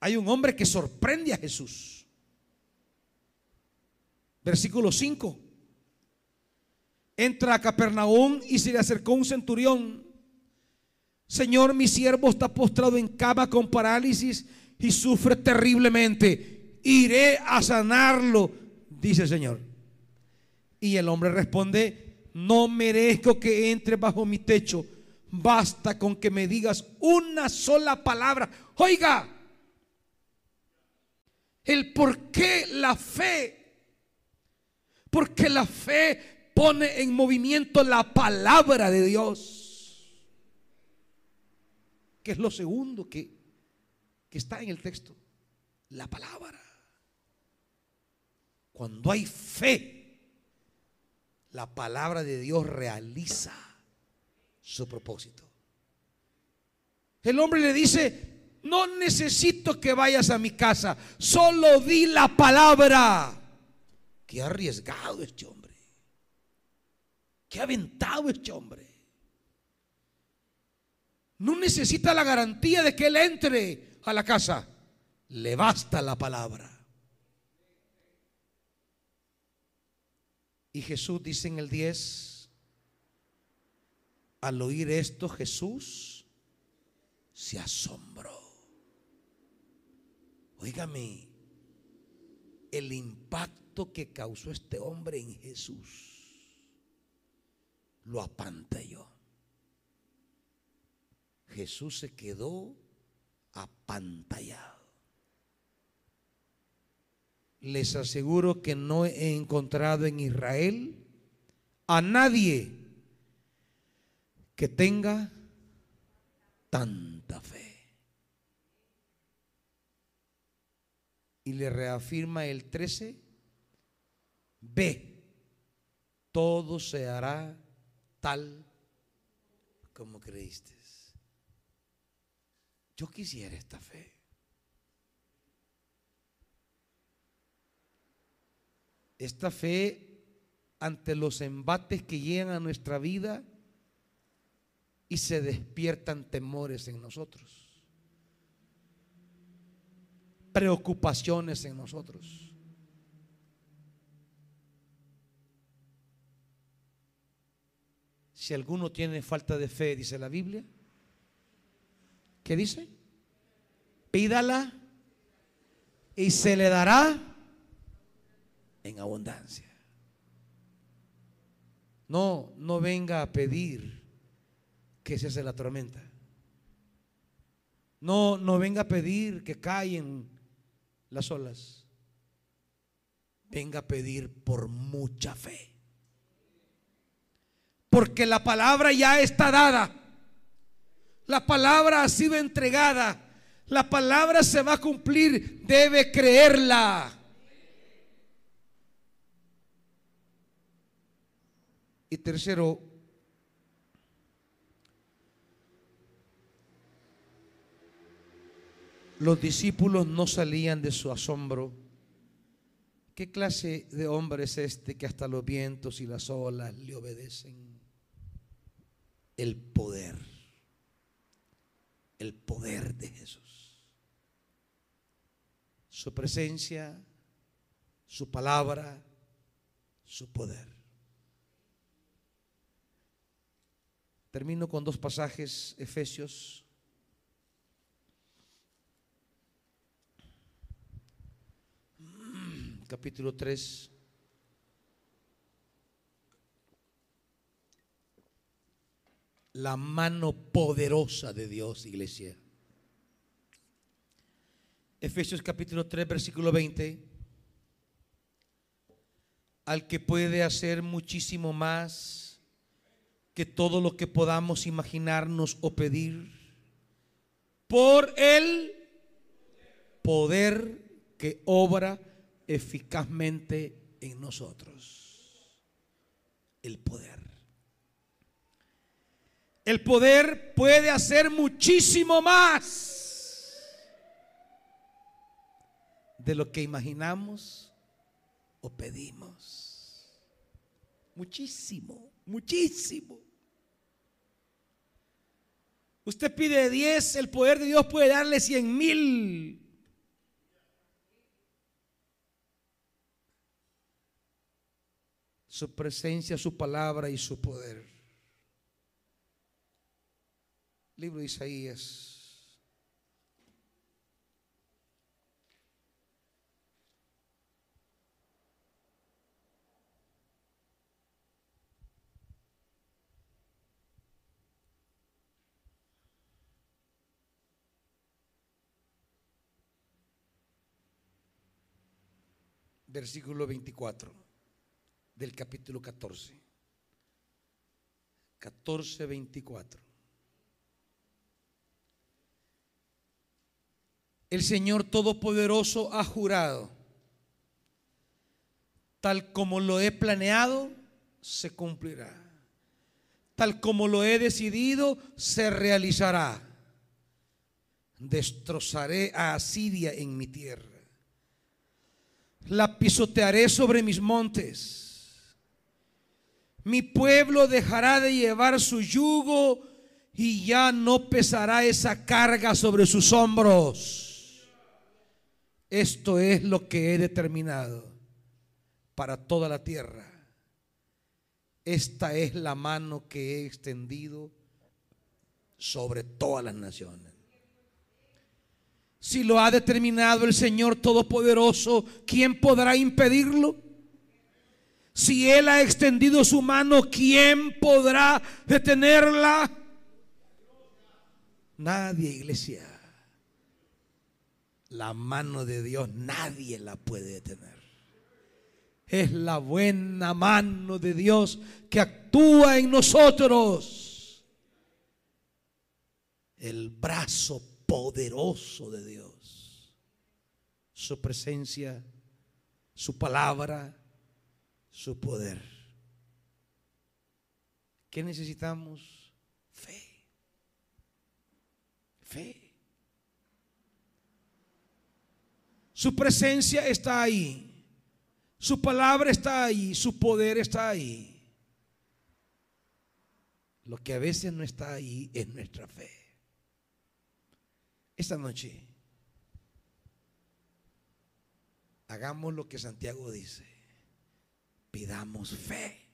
hay un hombre que sorprende a Jesús. Versículo 5. Entra a Capernaum y se le acercó un centurión. Señor, mi siervo está postrado en cama con parálisis y sufre terriblemente iré a sanarlo, dice el Señor. Y el hombre responde, no merezco que entre bajo mi techo, basta con que me digas una sola palabra. Oiga, el por qué la fe, porque la fe pone en movimiento la palabra de Dios, que es lo segundo que, que está en el texto, la palabra. Cuando hay fe, la palabra de Dios realiza su propósito. El hombre le dice, no necesito que vayas a mi casa, solo di la palabra. Qué arriesgado este hombre. Qué aventado este hombre. No necesita la garantía de que él entre a la casa. Le basta la palabra. Y Jesús dice en el 10, al oír esto Jesús se asombró. Óigame, el impacto que causó este hombre en Jesús lo apantalló. Jesús se quedó apantallado les aseguro que no he encontrado en Israel a nadie que tenga tanta fe. y le reafirma el 13, ve, todo se hará tal como creíste. Yo quisiera esta fe. Esta fe ante los embates que llegan a nuestra vida y se despiertan temores en nosotros preocupaciones en nosotros. Si alguno tiene falta de fe, dice la Biblia, ¿qué dice? Pídala y se le dará en abundancia. No, no venga a pedir que se hace la tormenta. No, no venga a pedir que caen las olas, venga a pedir por mucha fe. Porque la palabra ya está dada. La palabra ha sido entregada. La palabra se va a cumplir. Debe creerla. Y tercero, Los discípulos no salían de su asombro. ¿Qué clase de hombre es este que hasta los vientos y las olas le obedecen? El poder, el poder de Jesús. Su presencia, su palabra, su poder. Termino con dos pasajes, Efesios capítulo 3. La mano poderosa de Dios, iglesia. Efesios capítulo 3, versículo 20. Al que puede hacer muchísimo más que todo lo que podamos imaginarnos o pedir, por el poder que obra eficazmente en nosotros. El poder. El poder puede hacer muchísimo más de lo que imaginamos o pedimos. Muchísimo, muchísimo. Usted pide 10, el poder de Dios puede darle 100 mil. su presencia, su palabra y su poder. Libro de Isaías. Versículo 24 del capítulo 14. 14, 24. El Señor Todopoderoso ha jurado, tal como lo he planeado, se cumplirá. Tal como lo he decidido, se realizará. Destrozaré a Asiria en mi tierra. La pisotearé sobre mis montes mi pueblo dejará de llevar su yugo y ya no pesará esa carga sobre sus hombros. Esto es lo que he determinado para toda la tierra. Esta es la mano que he extendido sobre todas las naciones. Si lo ha determinado el Señor Todopoderoso, ¿quién podrá impedirlo? Si Él ha extendido su mano, ¿quién podrá detenerla? Nadie, iglesia. La mano de Dios nadie la puede detener. Es la buena mano de Dios que actúa en nosotros. El brazo poderoso de Dios. su presencia, su palabra, su poder. ¿Qué necesitamos? Fe. Fe. Su presencia está ahí. Su palabra está ahí. Su poder está ahí. Lo que a veces no está ahí es nuestra fe. Esta noche hagamos lo que Santiago dice. Pidamos fe.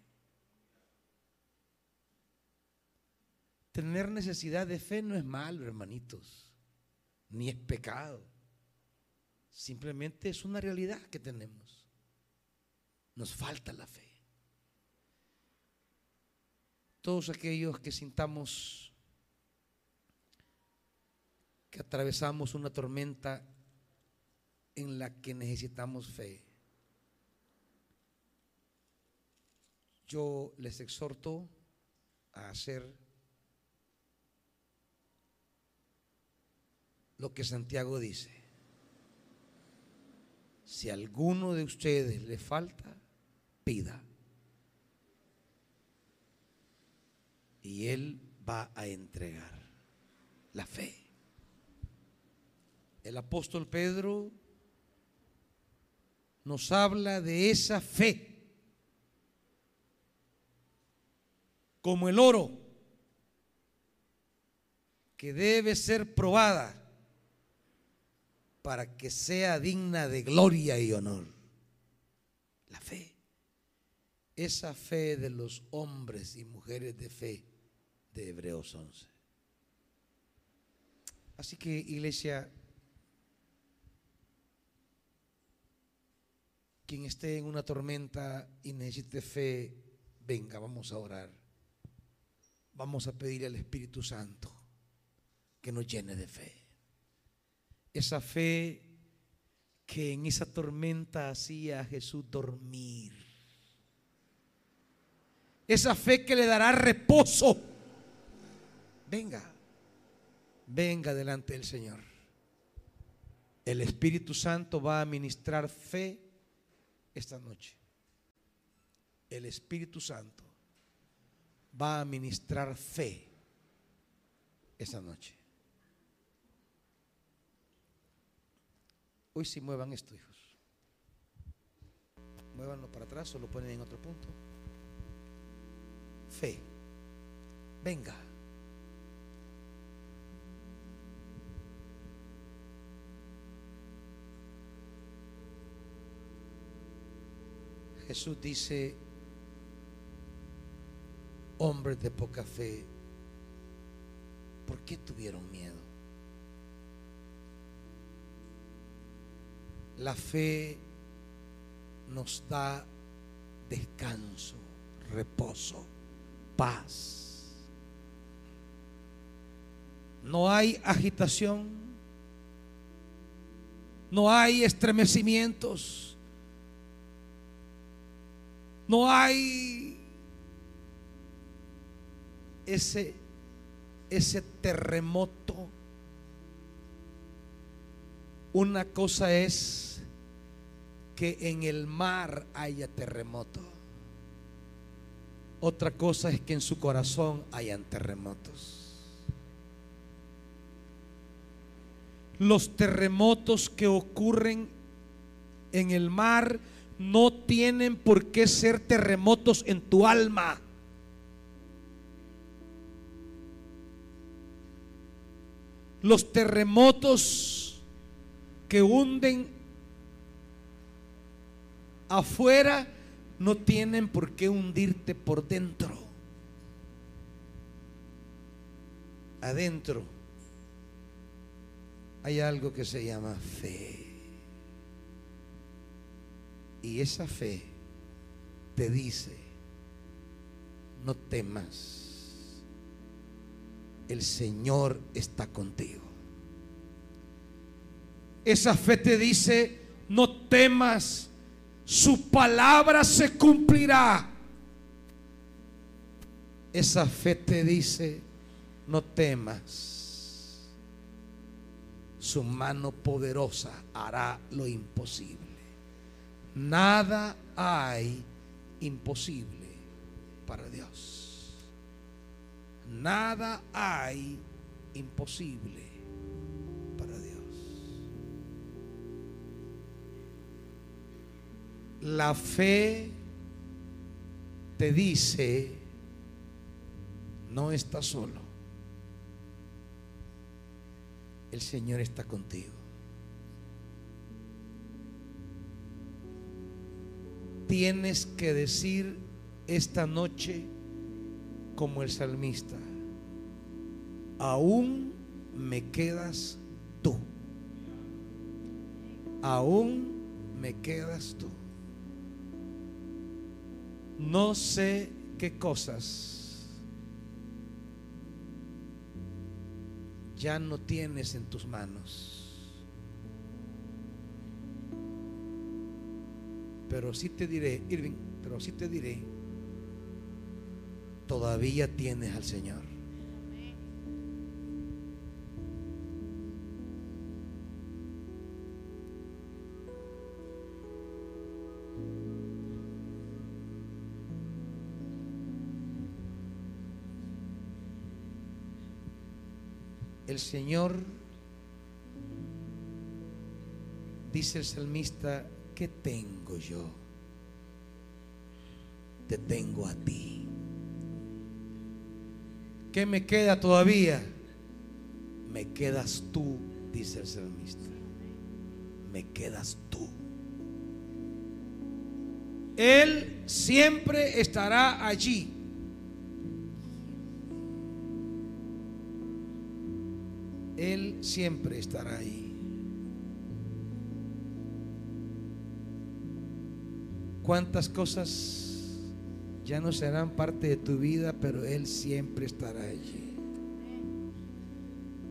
Tener necesidad de fe no es malo, hermanitos, ni es pecado. Simplemente es una realidad que tenemos. Nos falta la fe. Todos aquellos que sintamos que atravesamos una tormenta en la que necesitamos fe. Yo les exhorto a hacer lo que Santiago dice. Si a alguno de ustedes le falta, pida. Y Él va a entregar la fe. El apóstol Pedro nos habla de esa fe como el oro que debe ser probada para que sea digna de gloria y honor. La fe. Esa fe de los hombres y mujeres de fe de Hebreos 11. Así que iglesia, quien esté en una tormenta y necesite fe, venga, vamos a orar. Vamos a pedir al Espíritu Santo que nos llene de fe esa fe que en esa tormenta hacía a Jesús dormir. Esa fe que le dará reposo. Venga, venga delante del Señor. El Espíritu Santo va a ministrar fe esta noche. El Espíritu Santo va a ministrar fe esta noche. Hoy sí muevan esto, hijos. Muévanlo para atrás o lo ponen en otro punto. Fe. Venga. Jesús dice, hombres de poca fe, ¿por qué tuvieron miedo? La fe nos da descanso, reposo, paz. No hay agitación, no hay estremecimientos, no hay ese, ese terremoto. Una cosa es que en el mar haya terremoto. Otra cosa es que en su corazón hayan terremotos. Los terremotos que ocurren en el mar no tienen por qué ser terremotos en tu alma. Los terremotos que hunden afuera no tienen por qué hundirte por dentro. Adentro hay algo que se llama fe. Y esa fe te dice, no temas, el Señor está contigo. Esa fe te dice, no temas, su palabra se cumplirá. Esa fe te dice, no temas. su mano poderosa hará lo imposible. Nada hay imposible para Dios. Nada hay imposible para Dios. La fe te dice, no estás solo. El Señor está contigo. Tienes que decir esta noche como el salmista, aún me quedas tú. Aún me quedas tú. No sé qué cosas ya no tienes en tus manos. Pero sí te diré, Irving, pero sí te diré, todavía tienes al Señor. El Señor, dice el salmista, ¿qué tengo yo? Te tengo a ti. ¿Qué me queda todavía? Me quedas tú, dice el salmista. Me quedas tú. Él siempre estará allí. Él siempre estará ahí. ¿Cuántas cosas ya no serán parte de tu vida, pero Él siempre estará allí?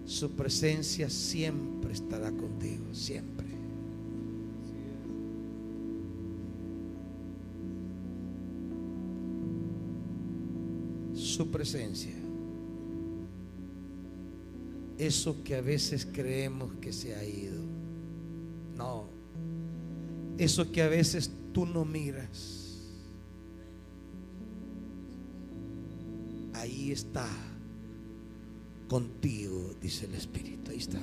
Su presencia siempre estará contigo, siempre. Su presencia. Eso que a veces creemos que se ha ido. No. Eso que a veces tú no miras. Ahí está. Contigo, dice el Espíritu. Ahí está.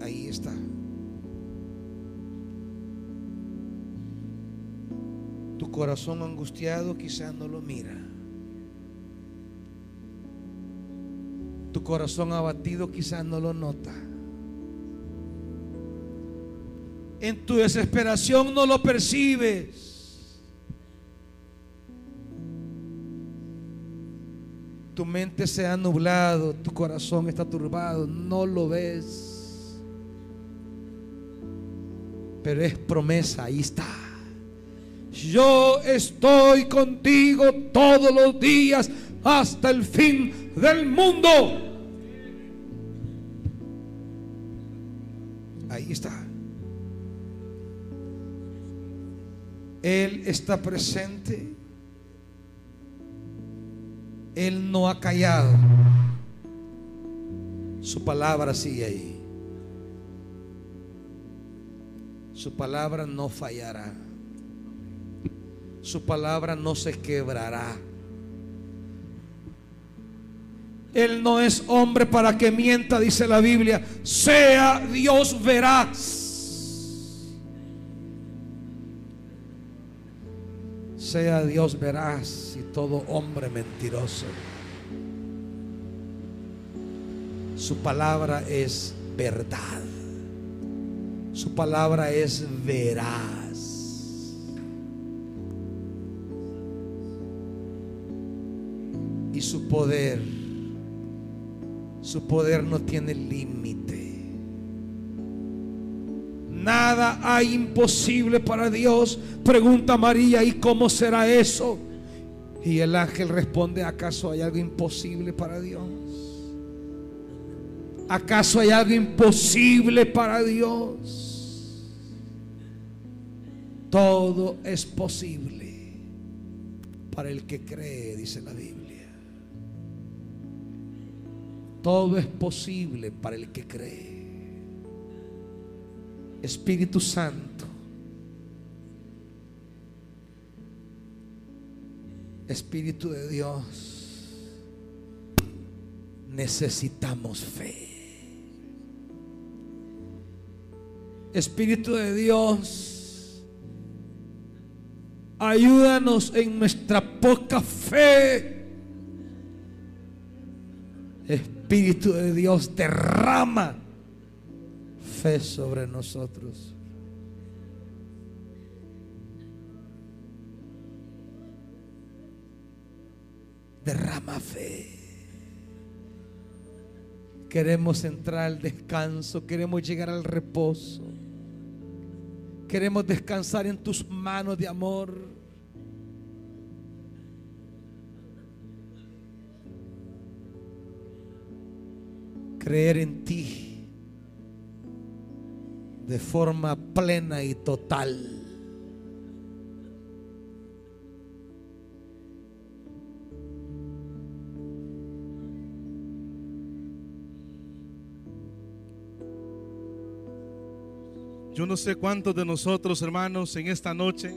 Ahí está. Tu corazón angustiado quizás no lo mira. Tu corazón abatido quizás no lo nota. En tu desesperación no lo percibes. Tu mente se ha nublado, tu corazón está turbado, no lo ves. Pero es promesa, ahí está. Yo estoy contigo todos los días hasta el fin del mundo. Está presente. Él no ha callado. Su palabra sigue ahí. Su palabra no fallará. Su palabra no se quebrará. Él no es hombre para que mienta, dice la Biblia. Sea Dios veraz. Sea Dios veraz y todo hombre mentiroso. Su palabra es verdad. Su palabra es veraz. Y su poder, su poder no tiene límite. Nada hay imposible para Dios. Pregunta María, ¿y cómo será eso? Y el ángel responde, ¿acaso hay algo imposible para Dios? ¿Acaso hay algo imposible para Dios? Todo es posible para el que cree, dice la Biblia. Todo es posible para el que cree. Espíritu Santo. Espíritu de Dios. Necesitamos fe. Espíritu de Dios. Ayúdanos en nuestra poca fe. Espíritu de Dios derrama fe sobre nosotros. Derrama fe. Queremos entrar al descanso, queremos llegar al reposo. Queremos descansar en tus manos de amor. Creer en ti de forma plena y total. Yo no sé cuántos de nosotros, hermanos, en esta noche